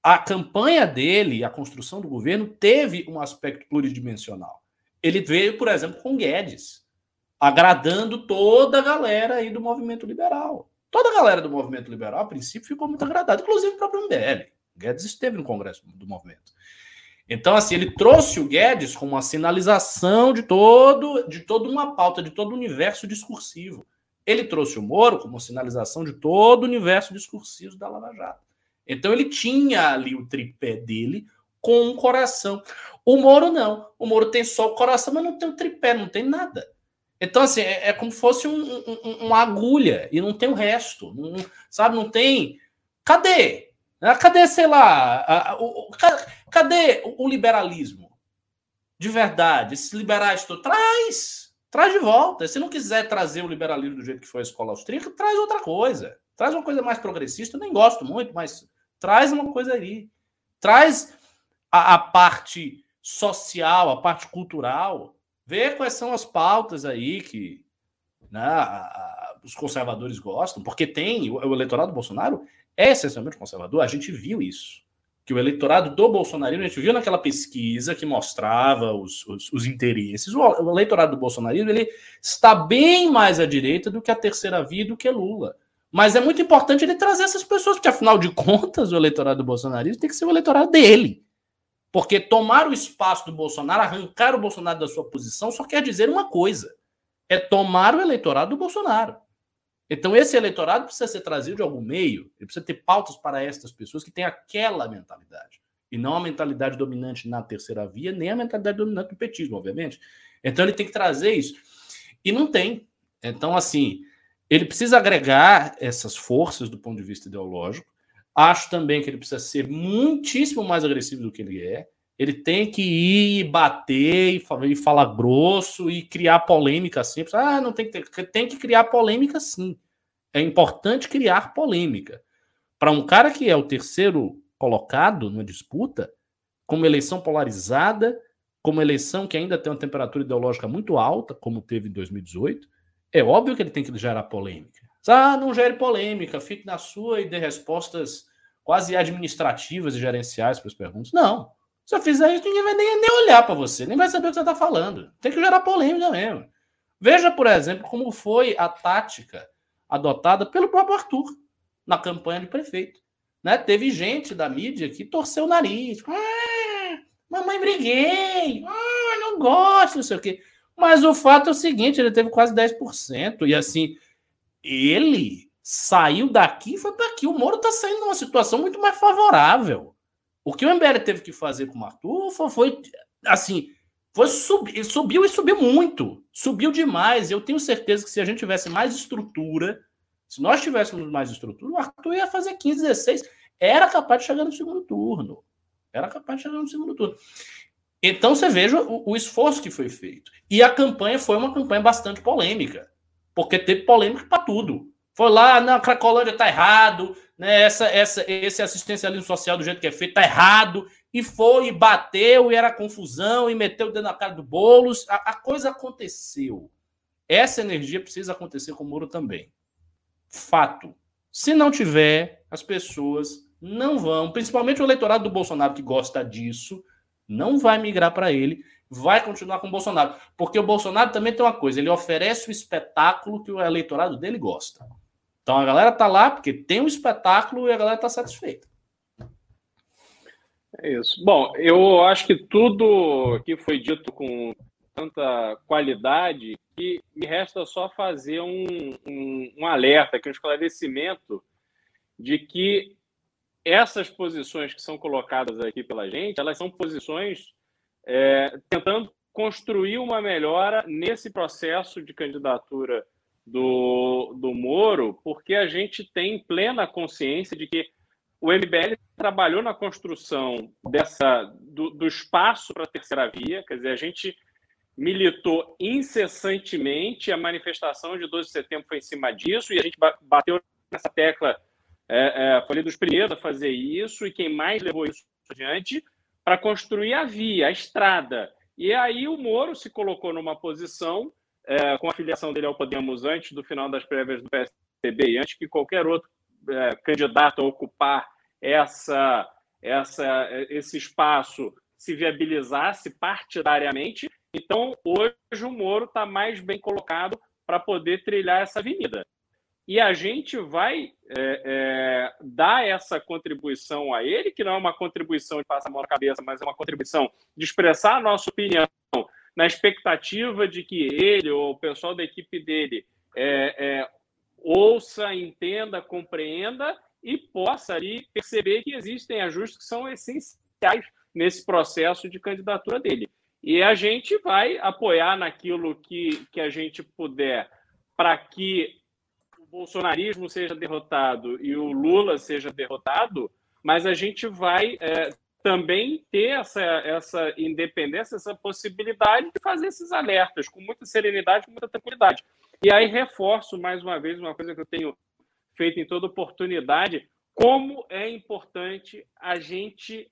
A campanha dele, a construção do governo, teve um aspecto pluridimensional. Ele veio, por exemplo, com Guedes, agradando toda a galera aí do movimento liberal. Toda a galera do movimento liberal, a princípio, ficou muito agradada, inclusive o próprio MBL. Guedes esteve no Congresso do movimento. Então, assim, ele trouxe o Guedes como uma sinalização de todo, de toda uma pauta, de todo o universo discursivo. Ele trouxe o Moro como sinalização de todo o universo discursivo da Lava Jato. Então, ele tinha ali o tripé dele com um coração. O Moro não. O Moro tem só o coração, mas não tem o tripé, não tem nada. Então, assim, é, é como se fosse um, um, uma agulha e não tem o resto. Não, sabe, não tem. Cadê? Ah, cadê, sei lá, a, o, cadê o liberalismo? De verdade, esses liberais, tu, traz, traz de volta. Se não quiser trazer o liberalismo do jeito que foi a escola austríaca, traz outra coisa. Traz uma coisa mais progressista. Eu nem gosto muito, mas traz uma coisa aí. Traz a, a parte social, a parte cultural ver quais são as pautas aí que né, os conservadores gostam, porque tem o, eleitorado do Bolsonaro é essencialmente conservador, a gente viu isso. que o eleitorado do bolsonarismo, a gente viu naquela pesquisa que mostrava os, os, os interesses, o, o, eleitorado do bolsonarismo ele está bem mais à direita do que a terceira via do que Lula. Mas é muito importante ele trazer essas pessoas, porque afinal de contas o eleitorado do bolsonarismo tem que ser o eleitorado dele. Porque tomar o espaço do Bolsonaro, arrancar o Bolsonaro da sua posição, só quer dizer uma coisa: é tomar o eleitorado do Bolsonaro. Então, esse eleitorado precisa ser trazido de algum meio, ele precisa ter pautas para estas pessoas que têm aquela mentalidade. E não a mentalidade dominante na terceira via, nem a mentalidade dominante do petismo, obviamente. Então, ele tem que trazer isso. E não tem. Então, assim, ele precisa agregar essas forças do ponto de vista ideológico. Acho também que ele precisa ser muitíssimo mais agressivo do que ele é. Ele tem que ir bater e falar grosso e criar polêmica assim. Ah, não tem que ter, tem que criar polêmica sim. É importante criar polêmica. Para um cara que é o terceiro colocado na disputa, com uma eleição polarizada, com uma eleição que ainda tem uma temperatura ideológica muito alta, como teve em 2018, é óbvio que ele tem que gerar polêmica. Ah, não gere polêmica, fique na sua e dê respostas quase administrativas e gerenciais para as perguntas. Não. Se eu fizer isso, ninguém vai nem, nem olhar para você, nem vai saber o que você está falando. Tem que gerar polêmica mesmo. Veja, por exemplo, como foi a tática adotada pelo próprio Arthur na campanha de prefeito. Né? Teve gente da mídia que torceu o nariz. Ah, mamãe, briguei. Ah, não gosto, não sei o quê. Mas o fato é o seguinte: ele teve quase 10%. E assim, ele saiu daqui e foi para aqui. O Moro está saindo numa situação muito mais favorável. O que o MBL teve que fazer com o Arthur foi, foi assim, foi subir, subiu e subiu muito. Subiu demais. Eu tenho certeza que se a gente tivesse mais estrutura, se nós tivéssemos mais estrutura, o Arthur ia fazer 15, 16. Era capaz de chegar no segundo turno. Era capaz de chegar no segundo turno. Então você veja o, o esforço que foi feito. E a campanha foi uma campanha bastante polêmica. Porque teve polêmica para tudo. Foi lá, na Cracolândia tá errado, né? Essa, essa, esse assistencialismo social do jeito que é feito tá errado. E foi, e bateu, e era confusão, e meteu o dedo na cara do Boulos. A, a coisa aconteceu. Essa energia precisa acontecer com o Moro também. Fato. Se não tiver, as pessoas não vão, principalmente o eleitorado do Bolsonaro que gosta disso, não vai migrar para ele, vai continuar com o Bolsonaro. Porque o Bolsonaro também tem uma coisa, ele oferece o espetáculo que o eleitorado dele gosta. Então a galera tá lá porque tem um espetáculo e a galera tá satisfeita. É isso. Bom, eu acho que tudo que foi dito com tanta qualidade que me resta só fazer um, um, um alerta, aqui, um esclarecimento de que essas posições que são colocadas aqui pela gente, elas são posições é, tentando construir uma melhora nesse processo de candidatura do, do Moro, porque a gente tem plena consciência de que o MBL trabalhou na construção dessa do, do espaço para a terceira via, quer dizer, a gente militou incessantemente, a manifestação de 12 de setembro foi em cima disso, e a gente bateu nessa tecla, é, é, foi dos primeiros a fazer isso, e quem mais levou isso adiante, para construir a via, a estrada. E aí o Moro se colocou numa posição é, com a filiação dele ao Podemos antes do final das prévias do PSDB e antes que qualquer outro é, candidato a ocupar essa, essa, esse espaço se viabilizasse partidariamente. Então, hoje o Moro está mais bem colocado para poder trilhar essa avenida. E a gente vai é, é, dar essa contribuição a ele, que não é uma contribuição de passar a mão na cabeça, mas é uma contribuição de expressar a nossa opinião na expectativa de que ele ou o pessoal da equipe dele é, é, ouça, entenda, compreenda e possa ali perceber que existem ajustes que são essenciais nesse processo de candidatura dele. E a gente vai apoiar naquilo que, que a gente puder para que bolsonarismo seja derrotado e o Lula seja derrotado, mas a gente vai é, também ter essa, essa independência, essa possibilidade de fazer esses alertas com muita serenidade, com muita tranquilidade. E aí reforço mais uma vez uma coisa que eu tenho feito em toda oportunidade, como é importante a gente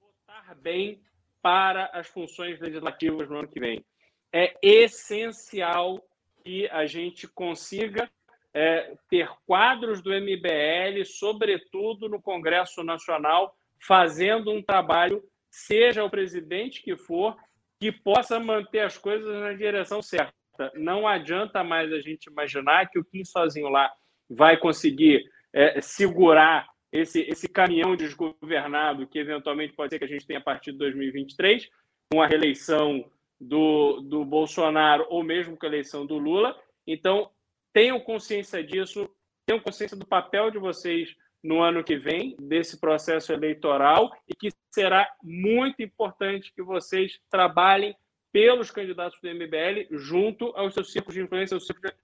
votar bem para as funções legislativas no ano que vem. É essencial que a gente consiga é, ter quadros do MBL, sobretudo no Congresso Nacional, fazendo um trabalho, seja o presidente que for, que possa manter as coisas na direção certa. Não adianta mais a gente imaginar que o Kim sozinho lá vai conseguir é, segurar esse, esse caminhão desgovernado que eventualmente pode ser que a gente tenha a partir de 2023, com a reeleição do, do Bolsonaro ou mesmo com a eleição do Lula. Então, tenham consciência disso, tenham consciência do papel de vocês no ano que vem, desse processo eleitoral, e que será muito importante que vocês trabalhem pelos candidatos do MBL junto aos seus círculos de influência, aos círculos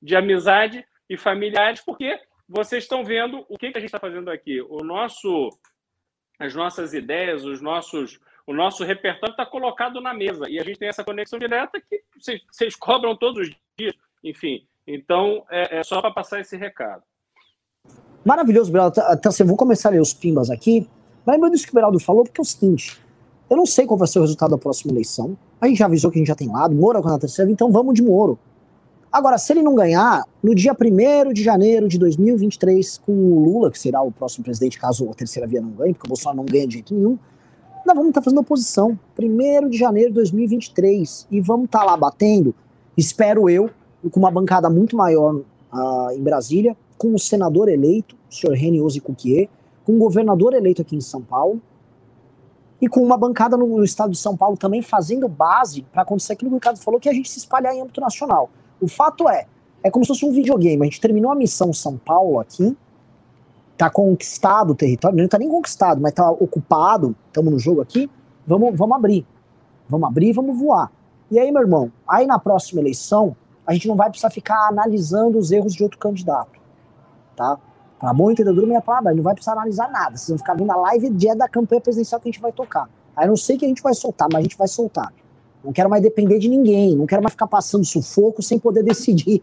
de amizade e familiares, porque vocês estão vendo o que, que a gente está fazendo aqui. O nosso, as nossas ideias, os nossos, o nosso repertório está colocado na mesa e a gente tem essa conexão direta que vocês, vocês cobram todos os dias. Enfim, então é, é só para passar esse recado. Maravilhoso, Beraldo. Então, assim, vou começar a ler os pimbas aqui. Lembra disso que o Beraldo falou, porque é o seguinte: eu não sei qual vai ser o resultado da próxima eleição. A gente já avisou que a gente já tem lado, Moro é na terceira, então vamos de Moro. Agora, se ele não ganhar, no dia 1 de janeiro de 2023, com o Lula, que será o próximo presidente, caso a terceira via não ganhe, porque o Bolsonaro não ganha de jeito nenhum, nós vamos estar fazendo oposição. 1 de janeiro de 2023. E vamos estar lá batendo, espero eu, com uma bancada muito maior uh, em Brasília, com o senador eleito, o senhor Ozzi Cuquier, com o governador eleito aqui em São Paulo, e com uma bancada no, no estado de São Paulo também fazendo base para acontecer aquilo que o Ricardo falou, que é a gente se espalhar em âmbito nacional. O fato é, é como se fosse um videogame. A gente terminou a missão São Paulo aqui, tá conquistado o território, não tá nem conquistado, mas tá ocupado, estamos no jogo aqui, vamos, vamos abrir. Vamos abrir vamos voar. E aí, meu irmão, aí na próxima eleição, a gente não vai precisar ficar analisando os erros de outro candidato, tá? Para bom entendedor, minha palavra, não vai precisar analisar nada. Vocês vão ficar vendo a live dia da campanha presidencial que a gente vai tocar. Aí não sei que a gente vai soltar, mas a gente vai soltar. Não quero mais depender de ninguém, não quero mais ficar passando sufoco sem poder decidir.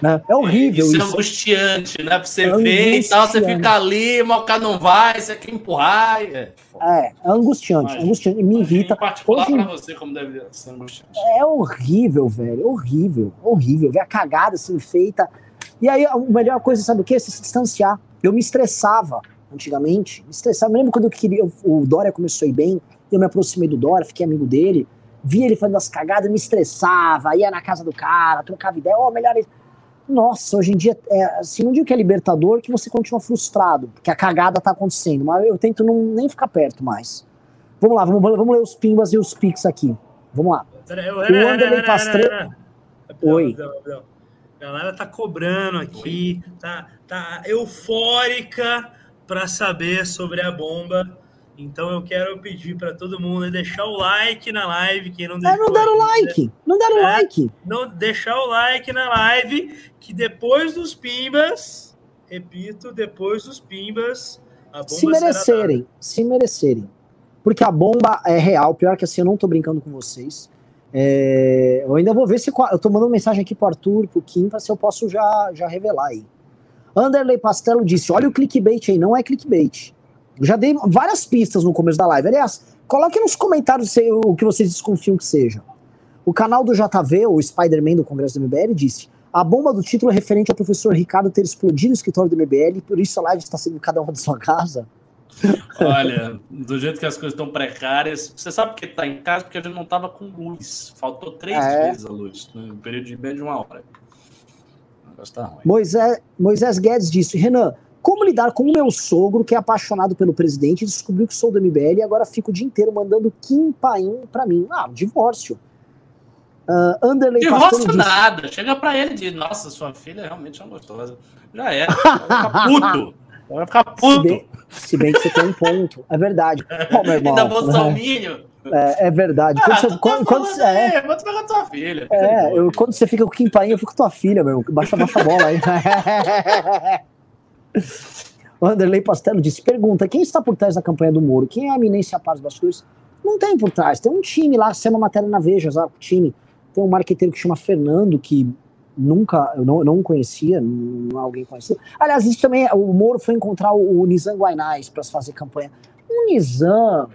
Né? É horrível isso. Isso é angustiante, né? Pra você é ver e tal, você fica ali, mas o cara não vai, você quer empurrar. É, é, é angustiante, angustiante, me irrita. Em particular Hoje, pra você, como deve ser angustiante. É horrível, velho, horrível, horrível. Ver a cagada assim feita. E aí, a melhor coisa, sabe o que? É se distanciar. Eu me estressava antigamente, me estressava. Eu lembro quando eu queria, o Dória começou a ir bem, eu me aproximei do Dória, fiquei amigo dele via ele fazendo as cagadas, me estressava, ia na casa do cara, trocava ideia, ó, oh, melhor isso. Nossa, hoje em dia, é, assim, não digo que é libertador, que você continua frustrado, porque a cagada tá acontecendo, mas eu tento não, nem ficar perto mais. Vamos lá, vamos, vamos ler os pimbas e os pics aqui. Vamos lá. O Anderley Pastrello... Oi. A galera tá cobrando aqui, tá, tá eufórica para saber sobre a bomba então eu quero pedir para todo mundo deixar o like na live, quem não deixou. É, não deram like, não deram é, like. Não deixar o like na live, que depois dos pimbas, repito, depois dos pimbas, a bomba se merecerem, se merecerem. Porque a bomba é real, pior que assim, eu não tô brincando com vocês. É, eu ainda vou ver se. Eu tô mandando mensagem aqui pro Arthur, pro Kim, pra se eu posso já, já revelar aí. Anderley Pastelo disse: olha o clickbait aí, não é clickbait. Já dei várias pistas no começo da live. Aliás, coloque nos comentários o que vocês desconfiam que seja. O canal do JV, o Spider-Man do Congresso do MBL, disse: a bomba do título é referente ao professor Ricardo ter explodido o escritório do MBL, por isso a live está sendo cada uma de sua casa. Olha, do jeito que as coisas estão precárias, você sabe que está em casa porque a gente não estava com luz. Faltou três é. vezes a luz, no período de menos de uma hora. O negócio tá ruim. Moisés, Moisés Guedes disse: Renan, como lidar com o meu sogro, que é apaixonado pelo presidente, descobriu que sou do MBL e agora fica o dia inteiro mandando Kim Paim pra mim? Ah, divórcio. Uh, Anderley divórcio nada. Chega pra ele e diz, nossa, sua filha é realmente uma gostosa. Já é. Vai ficar puto. Vai ficar puto. Se bem, se bem, que você tem um ponto. É verdade. Pô, meu irmão. Ainda bolsominion. É, é verdade. Quando ah, você, quando, quando, você, é, pegar tua filha. É, eu, quando você fica com o Kim Paim, eu fico com tua filha, meu. Baixa, baixa a bola aí. Anderley Pastelo disse: pergunta: quem está por trás da campanha do Moro? Quem é a eminência paz coisas? Não tem por trás, tem um time lá, sendo uma matéria na Veja, sabe? Time. Tem um marqueteiro que chama Fernando, que nunca, eu não, não conhecia, não alguém conhecia. Aliás, isso também, o Moro foi encontrar o, o Nizam Guainais para fazer campanha. O Nizam,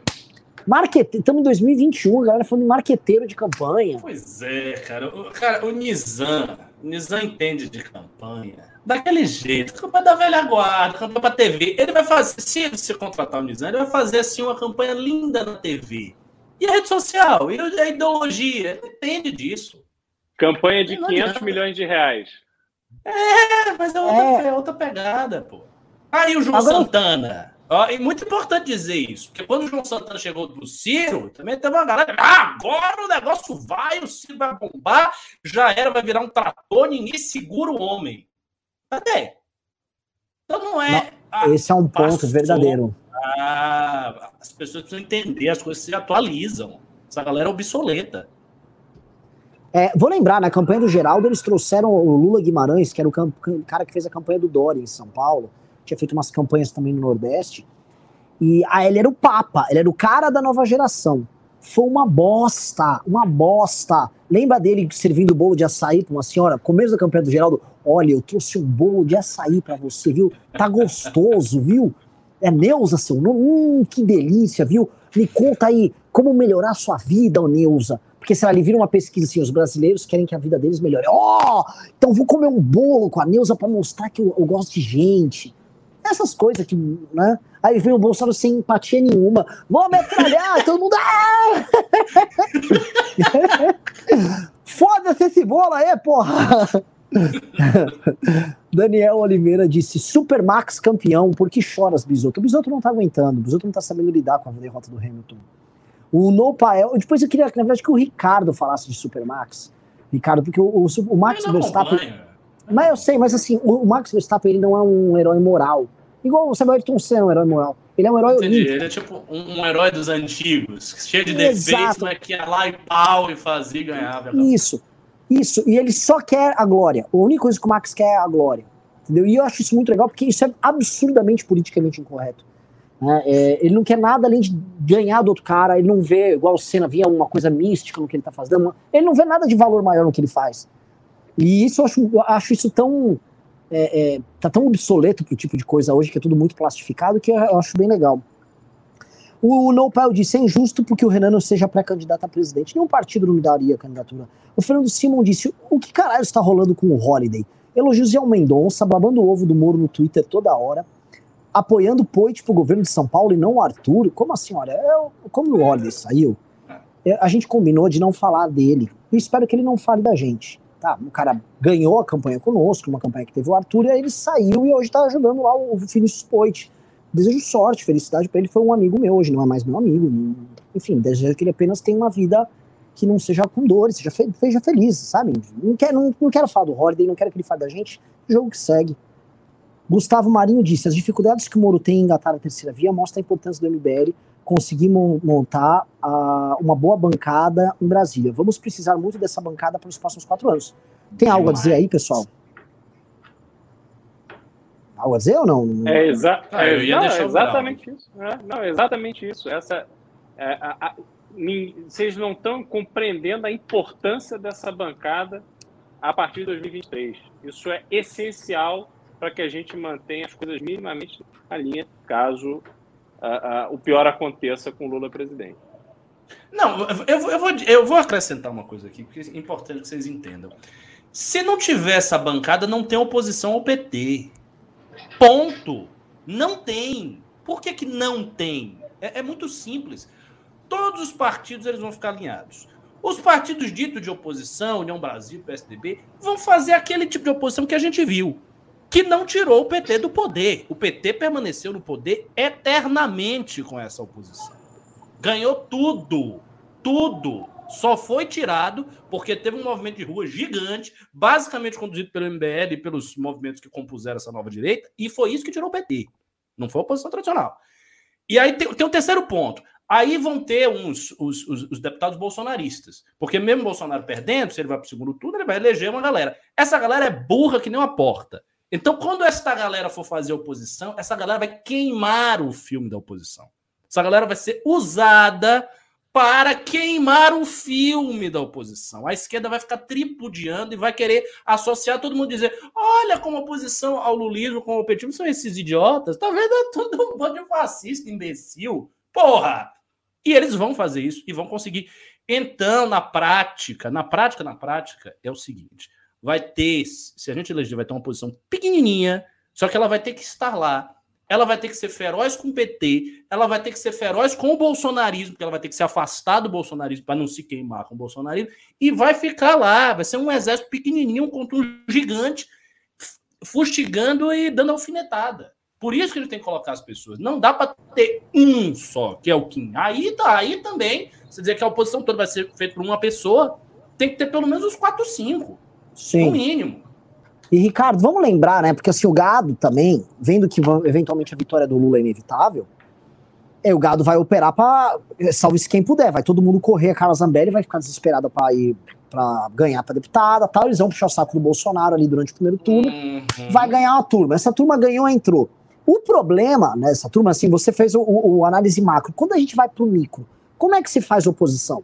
marquete, estamos em 2021, a galera falando de marqueteiro de campanha. Pois é, cara. O, cara, o Nizam, o Nizam entende de campanha daquele jeito, campanha da velha guarda, campanha para TV. Ele vai fazer, se você contratar o Nizam, ele vai fazer assim uma campanha linda na TV. E a rede social, e a ideologia, ele entende disso. Campanha de 500 milhões de reais. É, mas é outra, é. é outra pegada, pô. Aí o João Agora... Santana. Ó, é muito importante dizer isso, porque quando o João Santana chegou do Ciro, também teve uma galera. Ah, agora o negócio vai, o Ciro vai bombar, já era, vai virar um trator, ninguém segura o homem. Então não é. Não, esse é um ponto verdadeiro. Ah, as pessoas precisam entender, as coisas se atualizam. Essa galera é obsoleta. É, vou lembrar, na campanha do Geraldo, eles trouxeram o Lula Guimarães, que era o cara que fez a campanha do Dória em São Paulo tinha feito umas campanhas também no Nordeste. E ah, ele era o Papa, ele era o cara da nova geração. Foi uma bosta, uma bosta. Lembra dele servindo bolo de açaí para uma senhora? Começo da campanha do Geraldo, olha, eu trouxe um bolo de açaí para você, viu? Tá gostoso, viu? É Neuza, seu nome? Hum, que delícia, viu? Me conta aí como melhorar a sua vida, ô Neuza. Porque se ali vira uma pesquisa assim, os brasileiros querem que a vida deles melhore. Ó, oh, então vou comer um bolo com a Neuza para mostrar que eu, eu gosto de gente. Essas coisas que, né? Aí vem o Bolsonaro sem empatia nenhuma. Vou metralhar, todo mundo. Ah! Foda-se esse bolo aí, porra! Daniel Oliveira disse: Supermax campeão, por que choras, Bisoto? O Bisoto não tá aguentando, o Bisoto não tá sabendo lidar com a derrota do Hamilton. O Nopael, depois eu queria, na verdade, que o Ricardo falasse de Supermax. Ricardo, porque o, o, o Max Verstappen. Mas eu sei, mas assim, o, Max Verstappen ele não é um herói moral. Igual o Samuel Ayrton Senna é um herói moral. Ele é um herói Entendi. Olímpico. Ele é tipo um, um, herói dos antigos, cheio de defeitos, mas que ia lá e pau e fazia e ganhava. Isso, isso. E ele só quer a glória. A única coisa que o Max quer é a glória. Entendeu? E eu acho isso muito legal, porque isso é absurdamente politicamente incorreto. Né? É, ele não quer nada além de ganhar do outro cara, ele não vê, igual o Senna, via uma coisa mística no que ele tá fazendo. Ele não vê nada de valor maior no que ele faz. E isso eu acho, eu acho isso tão. É, é, tá tão obsoleto pro tipo de coisa hoje, que é tudo muito plastificado, que eu acho bem legal. O Nopal disse: é injusto porque o Renan não seja pré-candidato a presidente. Nenhum partido não daria candidatura. O Fernando Simon disse: o que caralho está rolando com o Holiday? Elogios ao Mendonça, babando o ovo do Moro no Twitter toda hora, apoiando Poit pro governo de São Paulo e não o Arthur. Como assim, olha? Eu, como o Holiday saiu, é, a gente combinou de não falar dele. E espero que ele não fale da gente. Tá, o cara ganhou a campanha conosco, uma campanha que teve o Arthur, e aí ele saiu e hoje está ajudando lá o Vinícius Poit. Desejo sorte, felicidade para ele. Foi um amigo meu, hoje não é mais meu amigo. Enfim, desejo que ele apenas tenha uma vida que não seja com dores, seja, fe seja feliz, sabe? Não quero, não, não quero falar do Holiday, não quero que ele fale da gente. Jogo que segue. Gustavo Marinho disse: as dificuldades que o Moro tem em engatar a terceira via mostra a importância do MBL conseguir montar uh, uma boa bancada em Brasília. Vamos precisar muito dessa bancada para os próximos quatro anos. Tem algo a dizer aí, pessoal? Algo a dizer ou não? É, exa ah, é, não, é exatamente isso. É, não, exatamente isso. Essa, é, a, a, vocês não estão compreendendo a importância dessa bancada a partir de 2023. Isso é essencial para que a gente mantenha as coisas minimamente na linha, caso uh, o pior aconteça com Lula presidente. Não, eu, eu, vou, eu vou acrescentar uma coisa aqui, porque é importante que vocês entendam. Se não tiver essa bancada, não tem oposição ao PT. Ponto. Não tem. Por que, que não tem? É, é muito simples. Todos os partidos eles vão ficar alinhados. Os partidos ditos de oposição, União Brasil, PSDB, vão fazer aquele tipo de oposição que a gente viu que não tirou o PT do poder. O PT permaneceu no poder eternamente com essa oposição. Ganhou tudo, tudo. Só foi tirado porque teve um movimento de rua gigante, basicamente conduzido pelo MBL e pelos movimentos que compuseram essa nova direita, e foi isso que tirou o PT. Não foi a oposição tradicional. E aí tem, tem um terceiro ponto. Aí vão ter uns, os, os, os, deputados bolsonaristas. Porque mesmo Bolsonaro perdendo, se ele vai para o segundo turno, ele vai eleger uma galera. Essa galera é burra que nem uma porta. Então, quando essa galera for fazer oposição, essa galera vai queimar o filme da oposição. Essa galera vai ser usada para queimar o filme da oposição. A esquerda vai ficar tripudiando e vai querer associar todo mundo dizer: olha como oposição ao lulismo, como ao petismo são esses idiotas. Tá vendo? É todo um bando de fascista, imbecil. Porra! E eles vão fazer isso e vão conseguir. Então, na prática, na prática, na prática, é o seguinte: vai ter, se a gente eleger, vai ter uma oposição pequenininha, só que ela vai ter que estar lá. Ela vai ter que ser feroz com o PT, ela vai ter que ser feroz com o bolsonarismo, porque ela vai ter que se afastar do bolsonarismo para não se queimar com o bolsonarismo, e vai ficar lá, vai ser um exército pequenininho contra um gigante, fustigando e dando alfinetada. Por isso que ele tem que colocar as pessoas. Não dá para ter um só, que é o Kim. Aí, tá, aí também, você dizer que a oposição toda vai ser feita por uma pessoa, tem que ter pelo menos os quatro, cinco. Sim. No mínimo. E, Ricardo, vamos lembrar, né? Porque assim, o gado também, vendo que eventualmente a vitória do Lula é inevitável, é, o gado vai operar para salve-se quem puder. Vai todo mundo correr, a Carla Zambelli vai ficar desesperada para ir para ganhar para deputada tal. Eles vão puxar o saco do Bolsonaro ali durante o primeiro turno. Uhum. Vai ganhar uma turma. Essa turma ganhou, entrou. O problema nessa turma, assim, você fez o, o, o análise macro. Quando a gente vai para o micro, como é que se faz oposição?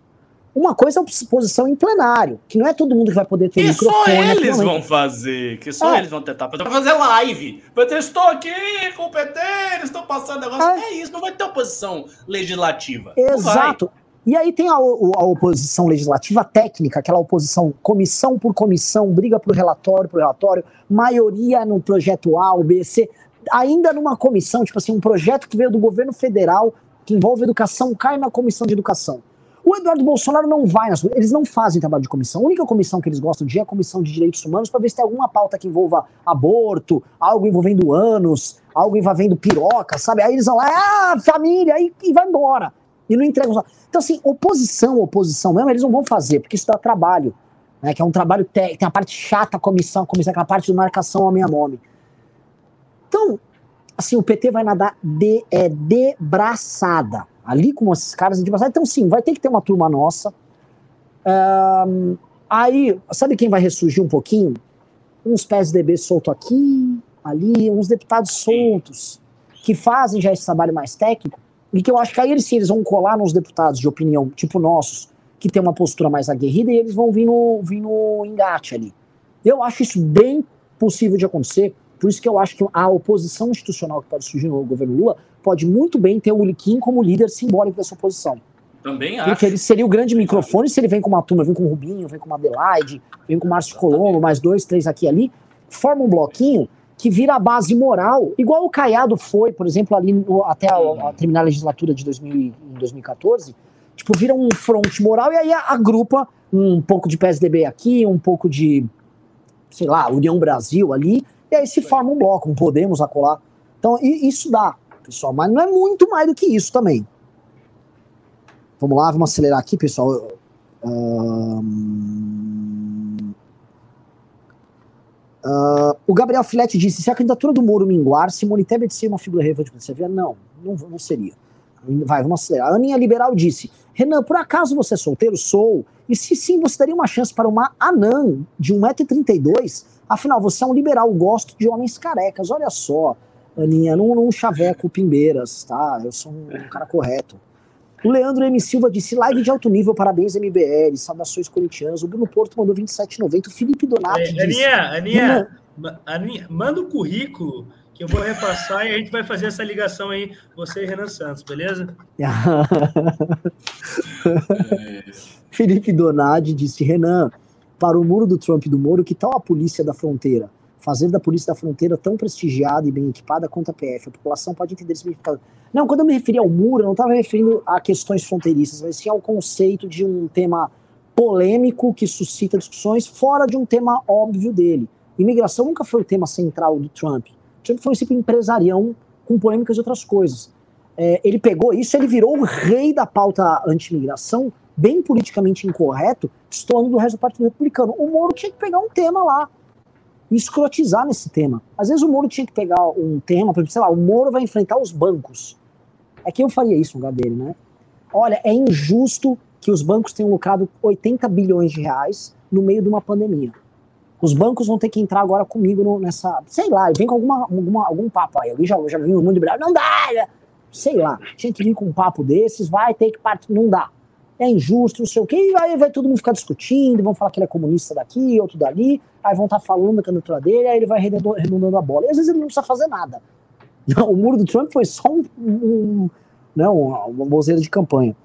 Uma coisa é a oposição em plenário, que não é todo mundo que vai poder ter que microfone. Que só eles vão fazer, que só é. eles vão tentar fazer. fazer live. Eu estou aqui com o PT, eles estão passando negócio. É. é isso, não vai ter oposição legislativa. Exato. E aí tem a, a, oposição legislativa técnica, aquela oposição comissão por comissão, briga por relatório por relatório, maioria no projeto A, o B, C ainda numa comissão, tipo assim, um projeto que veio do governo federal, que envolve educação, cai na comissão de educação. O Eduardo Bolsonaro não vai nas eles não fazem trabalho de comissão. A única comissão que eles gostam de é a comissão de direitos humanos para ver se tem alguma pauta que envolva aborto, algo envolvendo anos, algo envolvendo piroca, sabe? Aí eles vão lá, ah, família, aí, e vai embora. E não entregam. Então, assim, oposição, oposição mesmo, eles não vão fazer, porque isso dá trabalho. Né, que é um trabalho técnico, tem a parte chata, a comissão, a comissão, aquela parte de marcação a nome. Então, assim, o PT vai nadar de, é, de braçada. Ali com esses caras de braçada. Então, sim, vai ter que ter uma turma nossa. Um, aí, sabe quem vai ressurgir um pouquinho? Uns PSDB solto aqui, ali, uns deputados soltos, que fazem já esse trabalho mais técnico, e que eu acho que aí eles sim, eles vão colar nos deputados de opinião, tipo nossos, que tem uma postura mais aguerrida, e eles vão vir no, vir no engate ali. Eu acho isso bem possível de acontecer. Por isso que eu acho que a oposição institucional que pode surgir no governo Lula pode muito bem ter o Liquim como líder simbólico dessa oposição. Também acho. Porque ele seria o grande microfone se ele vem com uma turma, vem com o Rubinho, vem com uma Adelaide, vem com o Márcio Colombo, mais dois, três aqui e ali, forma um bloquinho que vira a base moral, igual o Caiado foi, por exemplo, ali no, até a, a, terminar a legislatura de 2000, em 2014, tipo, vira um fronte moral e aí agrupa um pouco de PSDB aqui, um pouco de, sei lá, União Brasil ali, e aí se forma um bloco, um Podemos acolar. Então, isso dá, pessoal, mas não é muito mais do que isso também. Vamos lá, vamos acelerar aqui, pessoal. Uh, o Gabriel Filete disse: se a candidatura do Moro minguar, Simone Tebet seria uma figura relevante para ver? Não, não, não seria. Vai, vamos acelerar. A Aninha Liberal disse: Renan, por acaso você é solteiro? Sou. E se sim, você daria uma chance para uma anã de 1,32m Afinal, você é um liberal, gosto de homens carecas. Olha só, Aninha, não, não chaveco pimbeiras, tá? Eu sou um, um cara correto. O Leandro M. Silva disse: live de alto nível, parabéns, MBL, saudações corintianas. O Bruno Porto mandou 27,90. O Felipe Donato. É, disse, Aninha, Aninha, Aninha, manda o um currículo que eu vou repassar e a gente vai fazer essa ligação aí, você e Renan Santos, beleza? Felipe Donadi disse: Renan, para o muro do Trump e do Moro, que tal a polícia da fronteira? Fazer da polícia da fronteira tão prestigiada e bem equipada quanto a PF. A população pode entender esse significado. Não, quando eu me referi ao muro, eu não estava referindo a questões fronteiriças, mas sim ao conceito de um tema polêmico que suscita discussões fora de um tema óbvio dele. Imigração nunca foi o tema central do Trump. Trump foi um tipo empresarião com polêmicas e outras coisas. É, ele pegou isso, ele virou o rei da pauta anti-imigração bem politicamente incorreto, destoando do resto do Partido Republicano. O Moro tinha que pegar um tema lá escrotizar nesse tema. Às vezes o Moro tinha que pegar um tema, por exemplo, sei lá, o Moro vai enfrentar os bancos. É que eu faria isso no lugar dele, né? Olha, é injusto que os bancos tenham lucrado 80 bilhões de reais no meio de uma pandemia. Os bancos vão ter que entrar agora comigo no, nessa. Sei lá, vem com alguma, alguma, algum papo aí. Alguém já, já viu o mundo liberal? Não dá! Sei lá, tinha que vir com um papo desses, vai ter que partir. Não dá é injusto, não sei o quê, e aí vai todo mundo ficar discutindo, vão falar que ele é comunista daqui, outro dali, aí vão estar tá falando da candidatura dele, aí ele vai redundando a bola. E às vezes ele não precisa fazer nada. O muro do Trump foi só um, um não, uma bozeira de campanha.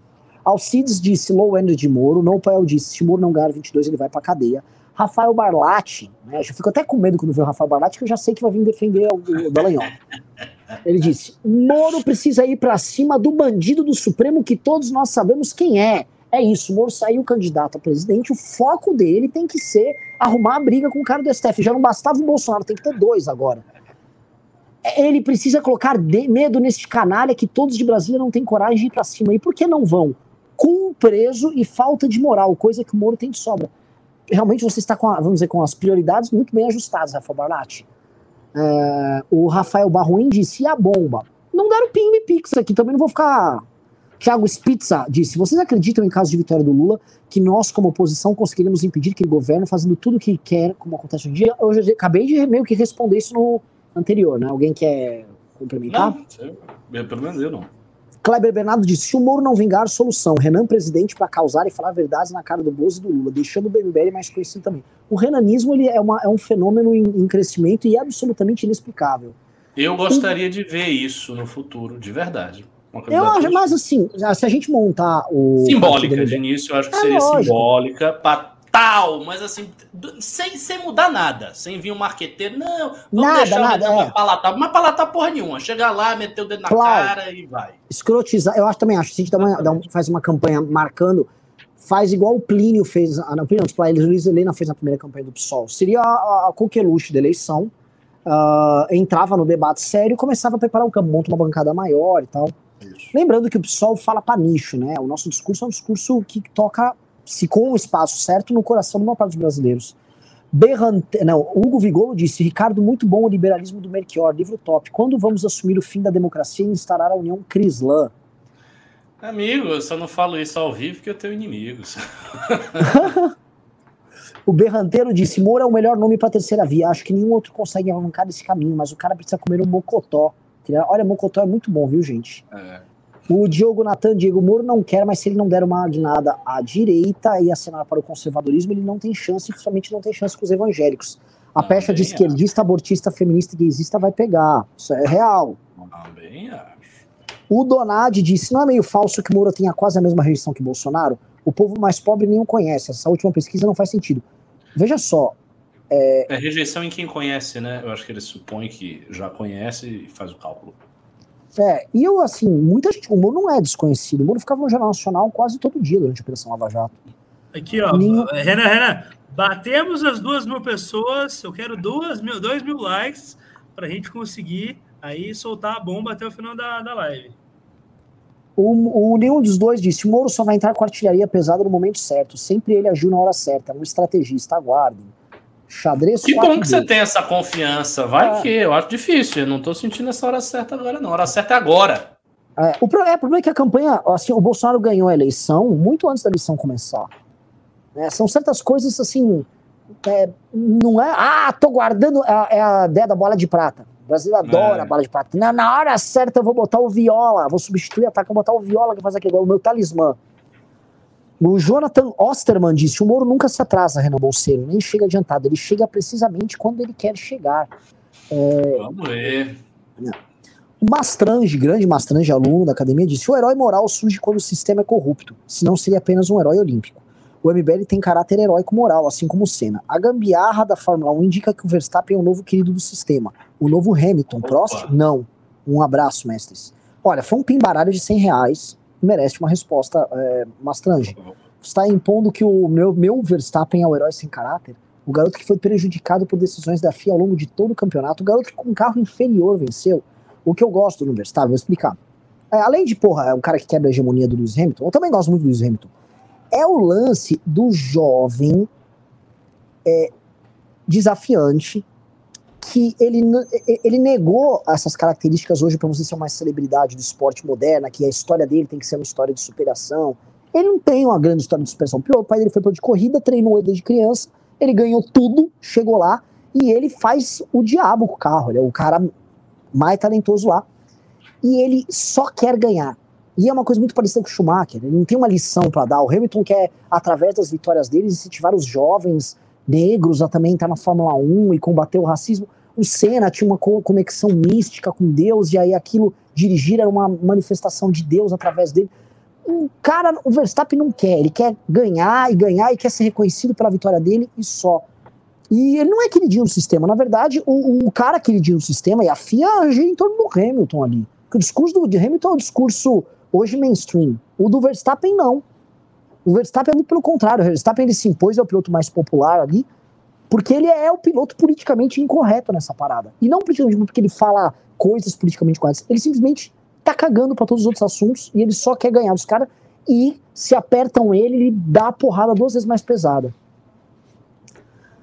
Alcides disse low end de Moro, Nopel disse se Moro não ganhar 22 ele vai pra cadeia. Rafael Barlatti, né? Eu fico até com medo quando vê o Rafael Barlatti, que eu já sei que vai vir defender o, o Dallagnol. Ele disse: Moro precisa ir para cima do bandido do Supremo que todos nós sabemos quem é. É isso, Moro saiu candidato a presidente, o foco dele tem que ser arrumar a briga com o cara do STF. Já não bastava o Bolsonaro, tem que ter dois agora. Ele precisa colocar medo nesse canalha que todos de Brasília não têm coragem de ir para cima. E por que não vão? Com preso e falta de moral, coisa que o Moro tem de sobra. Realmente você está com, a, vamos dizer, com as prioridades muito bem ajustadas, Rafael Barlatti. É, o Rafael Barruim disse: e a bomba? Não deram ping e pix aqui, também não vou ficar. Thiago Spitza disse: vocês acreditam em caso de vitória do Lula que nós, como oposição, conseguiríamos impedir que ele governe fazendo tudo o que quer, como acontece hoje em dia? Eu já, acabei de meio que responder isso no anterior, né? Alguém quer complementar? Não, pelo menos eu não. Kleber Bernardo disse: se o Moro não vingar, solução. Renan presidente para causar e falar verdades na cara do Bozo e do Lula, deixando o BBB mais conhecido também. O renanismo ele é, uma, é um fenômeno em, em crescimento e absolutamente inexplicável. Eu gostaria de ver isso no futuro, de verdade. Eu acho, mas assim, se a gente montar o. Simbólica, de início, eu acho que é seria lógico. simbólica para tal, mas assim, sem, sem mudar nada, sem vir um marqueteiro, não, vamos nada, deixar nada, é. palatar, mas palatar porra nenhuma, chegar lá, meter o dedo na claro. cara e vai. Escrotizar, eu acho também, acho que a gente dá uma, um, faz uma campanha marcando, faz igual o Plínio fez, ah, não, Plínio, tipo, a Luiz Helena fez na primeira campanha do PSOL, seria a, a coqueluche da eleição, uh, entrava no debate sério e começava a preparar o campo, monta uma bancada maior e tal. Isso. Lembrando que o PSOL fala para nicho, né? O nosso discurso é um discurso que toca se com o espaço certo no coração do maior parte dos brasileiros. Berrante, não, Hugo Vigolo disse: Ricardo, muito bom o liberalismo do Melchior, livro top. Quando vamos assumir o fim da democracia e instaurar a União Crislã? Amigo, eu só não falo isso ao vivo porque eu tenho inimigos. o Berranteiro disse: Moura é o melhor nome para terceira via. Acho que nenhum outro consegue arrancar esse caminho, mas o cara precisa comer um mocotó. Olha, mocotó é muito bom, viu, gente? É. O Diogo Natan, Diego Moro não quer, mas se ele não der uma guinada à direita e acenar para o conservadorismo, ele não tem chance, principalmente não tem chance com os evangélicos. A pecha de esquerdista, acho. abortista, feminista e gaysista vai pegar. Isso é real. Também acho. O Donad disse: não é meio falso que Moro tenha quase a mesma rejeição que Bolsonaro? O povo mais pobre nenhum conhece. Essa última pesquisa não faz sentido. Veja só. É... é rejeição em quem conhece, né? Eu acho que ele supõe que já conhece e faz o cálculo. É, e eu, assim, muita gente, o Moro não é desconhecido. O Moro ficava no Jornal Nacional quase todo dia durante a Operação Lava Jato. Aqui, ó, Ninho... Renan, Renan, batemos as duas mil pessoas, eu quero duas mil, dois mil likes pra gente conseguir aí soltar a bomba até o final da, da live. O, o, nenhum dos dois disse: o Moro só vai entrar com artilharia pesada no momento certo. Sempre ele agiu na hora certa, um estrategista. Aguardem. Xadrez Que bom que você tem essa confiança. Vai é. que eu acho difícil. Eu não estou sentindo essa hora certa agora, não. A hora certa é agora. É, o, problema, é, o problema é que a campanha, assim, o Bolsonaro ganhou a eleição muito antes da eleição começar. É, são certas coisas assim. É, não é. Ah, tô guardando. É, é a ideia da bola de prata. O Brasil adora é. a bola de prata. Na, na hora certa eu vou botar o viola. Vou substituir a ataque, vou botar o viola que faz aquele gol, o meu talismã. O Jonathan Osterman disse: o Moro nunca se atrasa, Renan Bolseiro, nem chega adiantado, ele chega precisamente quando ele quer chegar. É... Vamos ver. O Mastrange, grande Mastrange, aluno da academia, disse: o herói moral surge quando o sistema é corrupto, senão seria apenas um herói olímpico. O MBL tem caráter heróico moral, assim como o Senna. A gambiarra da Fórmula 1 indica que o Verstappen é o novo querido do sistema. O novo Hamilton. Opa. Prost? Não. Um abraço, mestres. Olha, foi um pimbaralho de 100 reais merece uma resposta é, mastrange. Está impondo que o meu, meu Verstappen é o herói sem caráter? O garoto que foi prejudicado por decisões da FIA ao longo de todo o campeonato, o garoto que com um carro inferior venceu. O que eu gosto do Verstappen, vou explicar. É, além de, porra, é um cara que quebra a hegemonia do Lewis Hamilton, eu também gosto muito do Lewis Hamilton. É o lance do jovem é, desafiante que ele, ele negou essas características hoje para você ser uma celebridade do esporte moderna, que a história dele tem que ser uma história de superação. Ele não tem uma grande história de superação. O pai dele foi para de corrida, treinou ele desde criança, ele ganhou tudo, chegou lá e ele faz o diabo com o carro. Ele é o cara mais talentoso lá. E ele só quer ganhar. E é uma coisa muito parecida com o Schumacher. Ele não tem uma lição para dar. O Hamilton quer, através das vitórias dele, incentivar os jovens negros a também estar na Fórmula 1 e combater o racismo. O Senna tinha uma conexão mística com Deus, e aí aquilo dirigir era uma manifestação de Deus através dele. O cara, o Verstappen não quer, ele quer ganhar e ganhar e quer ser reconhecido pela vitória dele e só. E ele não é queridinho no sistema. Na verdade, o, o cara queridinho no sistema e a FIA gira em torno do Hamilton ali. Porque o discurso do, de Hamilton é um discurso hoje mainstream. O do Verstappen não. O Verstappen é muito pelo contrário. O Verstappen ele se impôs, é o piloto mais popular ali, porque ele é o piloto politicamente incorreto nessa parada. E não politicamente porque ele fala coisas politicamente corretas. Ele simplesmente tá cagando para todos os outros assuntos e ele só quer ganhar dos caras. E se apertam ele, ele dá a porrada duas vezes mais pesada.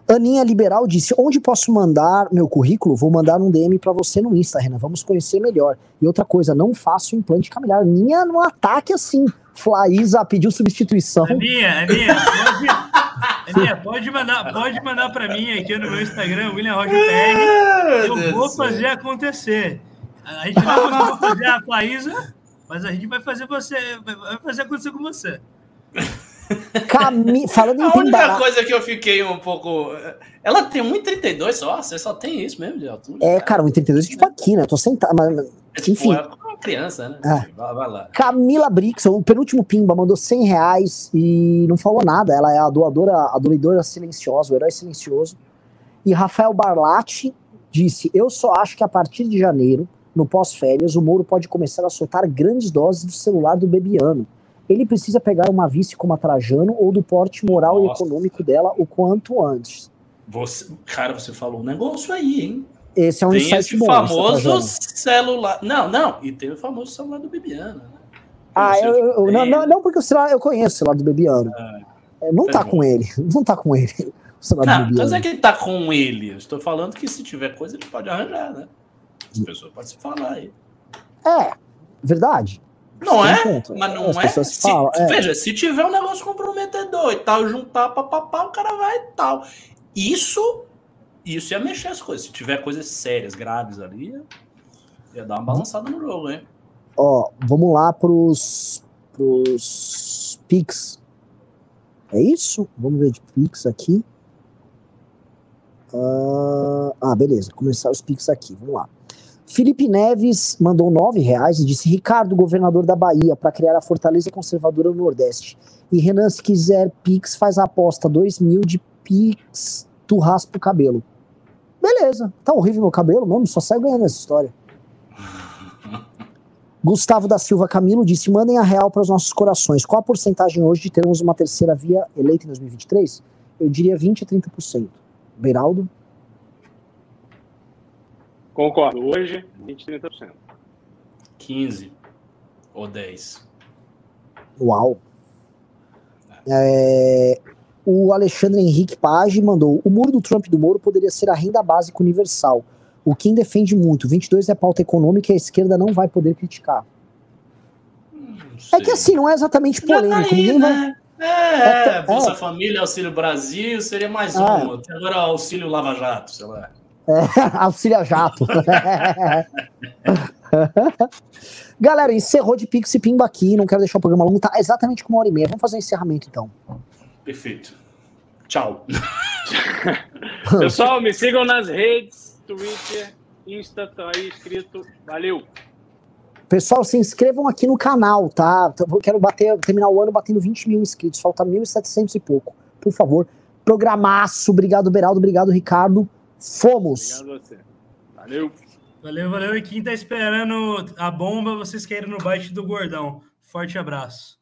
Aninha Liberal disse: Onde posso mandar meu currículo? Vou mandar um DM para você no Insta, Renan. Vamos conhecer melhor. E outra coisa, não faço implante capilar. Aninha no ataque assim. Flaísa pediu substituição. Aninha, Aninha, pode, Aninha, pode mandar, pode mandar para mim aqui no meu Instagram, William Roger PR. Eu vou fazer acontecer. A gente não vai fazer a Flaísa, mas a gente vai fazer você, vai fazer acontecer com você. Cami... Falando em A única coisa que eu fiquei um pouco. Ela tem 1,32 só, você só tem isso mesmo de altura. É, cara, 1,32 é tipo aqui, né? Eu tô sentado. Mas, É tipo, enfim. é uma criança, né? É. Vai, vai lá. Camila Brix, o penúltimo Pimba, mandou 100 reais e não falou nada. Ela é a doadora, a doadora silenciosa, o herói silencioso. E Rafael Barlatti disse: Eu só acho que a partir de janeiro, no pós-férias, o Moro pode começar a soltar grandes doses do celular do Bebiano. Ele precisa pegar uma vice como a Trajano ou do porte moral Nossa. e econômico dela o quanto antes. Você, cara, você falou um negócio aí, hein? Esse é um tem insight esse bom. famoso celular. Não, não. E tem o famoso celular do Bibiana, né? Ah, eu, eu- não, não, não, porque o celular eu conheço o celular do Bebiano. É, não tá tá com ele. Não tá com ele. O celular do Não, não Bebiano. dizer que ele tá com ele. Eu estou falando que se tiver coisa, ele pode arranjar, né? As pessoas podem se falar aí. É, verdade. Não é? ponto. Mas não As é. pessoas Se- falam, é. Veja, se tiver um negócio comprometedor e tal, juntar papapá, o cara vai e tal. Isso, isso ia mexer as coisas. Se tiver coisas sérias, graves ali, ia dar uma balançada no jogo, hein? Ó, vamos lá pros, pros Pix. É isso? Vamos ver de Pix aqui. Ah, ah, beleza. Começar os Pix aqui. Vamos lá. Felipe Neves mandou nove reais e disse: Ricardo, governador da Bahia, para criar a Fortaleza Conservadora no Nordeste. E Renan, se quiser Pix, faz a aposta: dois mil de Pix, tu raspa o cabelo. Beleza. Tá horrível meu cabelo mesmo, só sai ganhando essa história. Gustavo da Silva Camilo disse: mandem a real para os nossos corações. Qual a porcentagem hoje de termos uma terceira via eleita em 2023? Eu diria 20 a 30%. Beraldo? Concordo. Hoje, 20, 30%. 15 ou 10. Uau. É, o Alexandre Henrique Page mandou: o muro do Trump e do Moro poderia ser a renda básica universal. O Kim defende muito. 22 é pauta econômica e a esquerda não vai poder criticar. É que assim, não é exatamente tá polêmico. aí, Ninguém vai. né? É, É, Bolsa é. Família, Auxílio Brasil, seria mais É. uma. Até agora Auxílio Lava Jato, sei lá. Auxilia jato. Galera, encerrou de Pix e Pimba aqui. Não quero deixar o programa longo. Tá exatamente com uma hora e meia. Vamos fazer um encerramento então. Perfeito. Tchau. Pessoal, me sigam nas redes, Twitter, Insta, tá aí escrito. Valeu! Pessoal, se inscrevam aqui no canal, tá? Eu quero bater, terminar o ano batendo 20 mil inscritos. Falta 1.700 e pouco. Por favor. Programaço. Obrigado, Beraldo. Obrigado, Ricardo. Fomos. Obrigado a você. Valeu! Valeu, valeu. E quem tá esperando a bomba, vocês querem no bite do gordão. Forte abraço.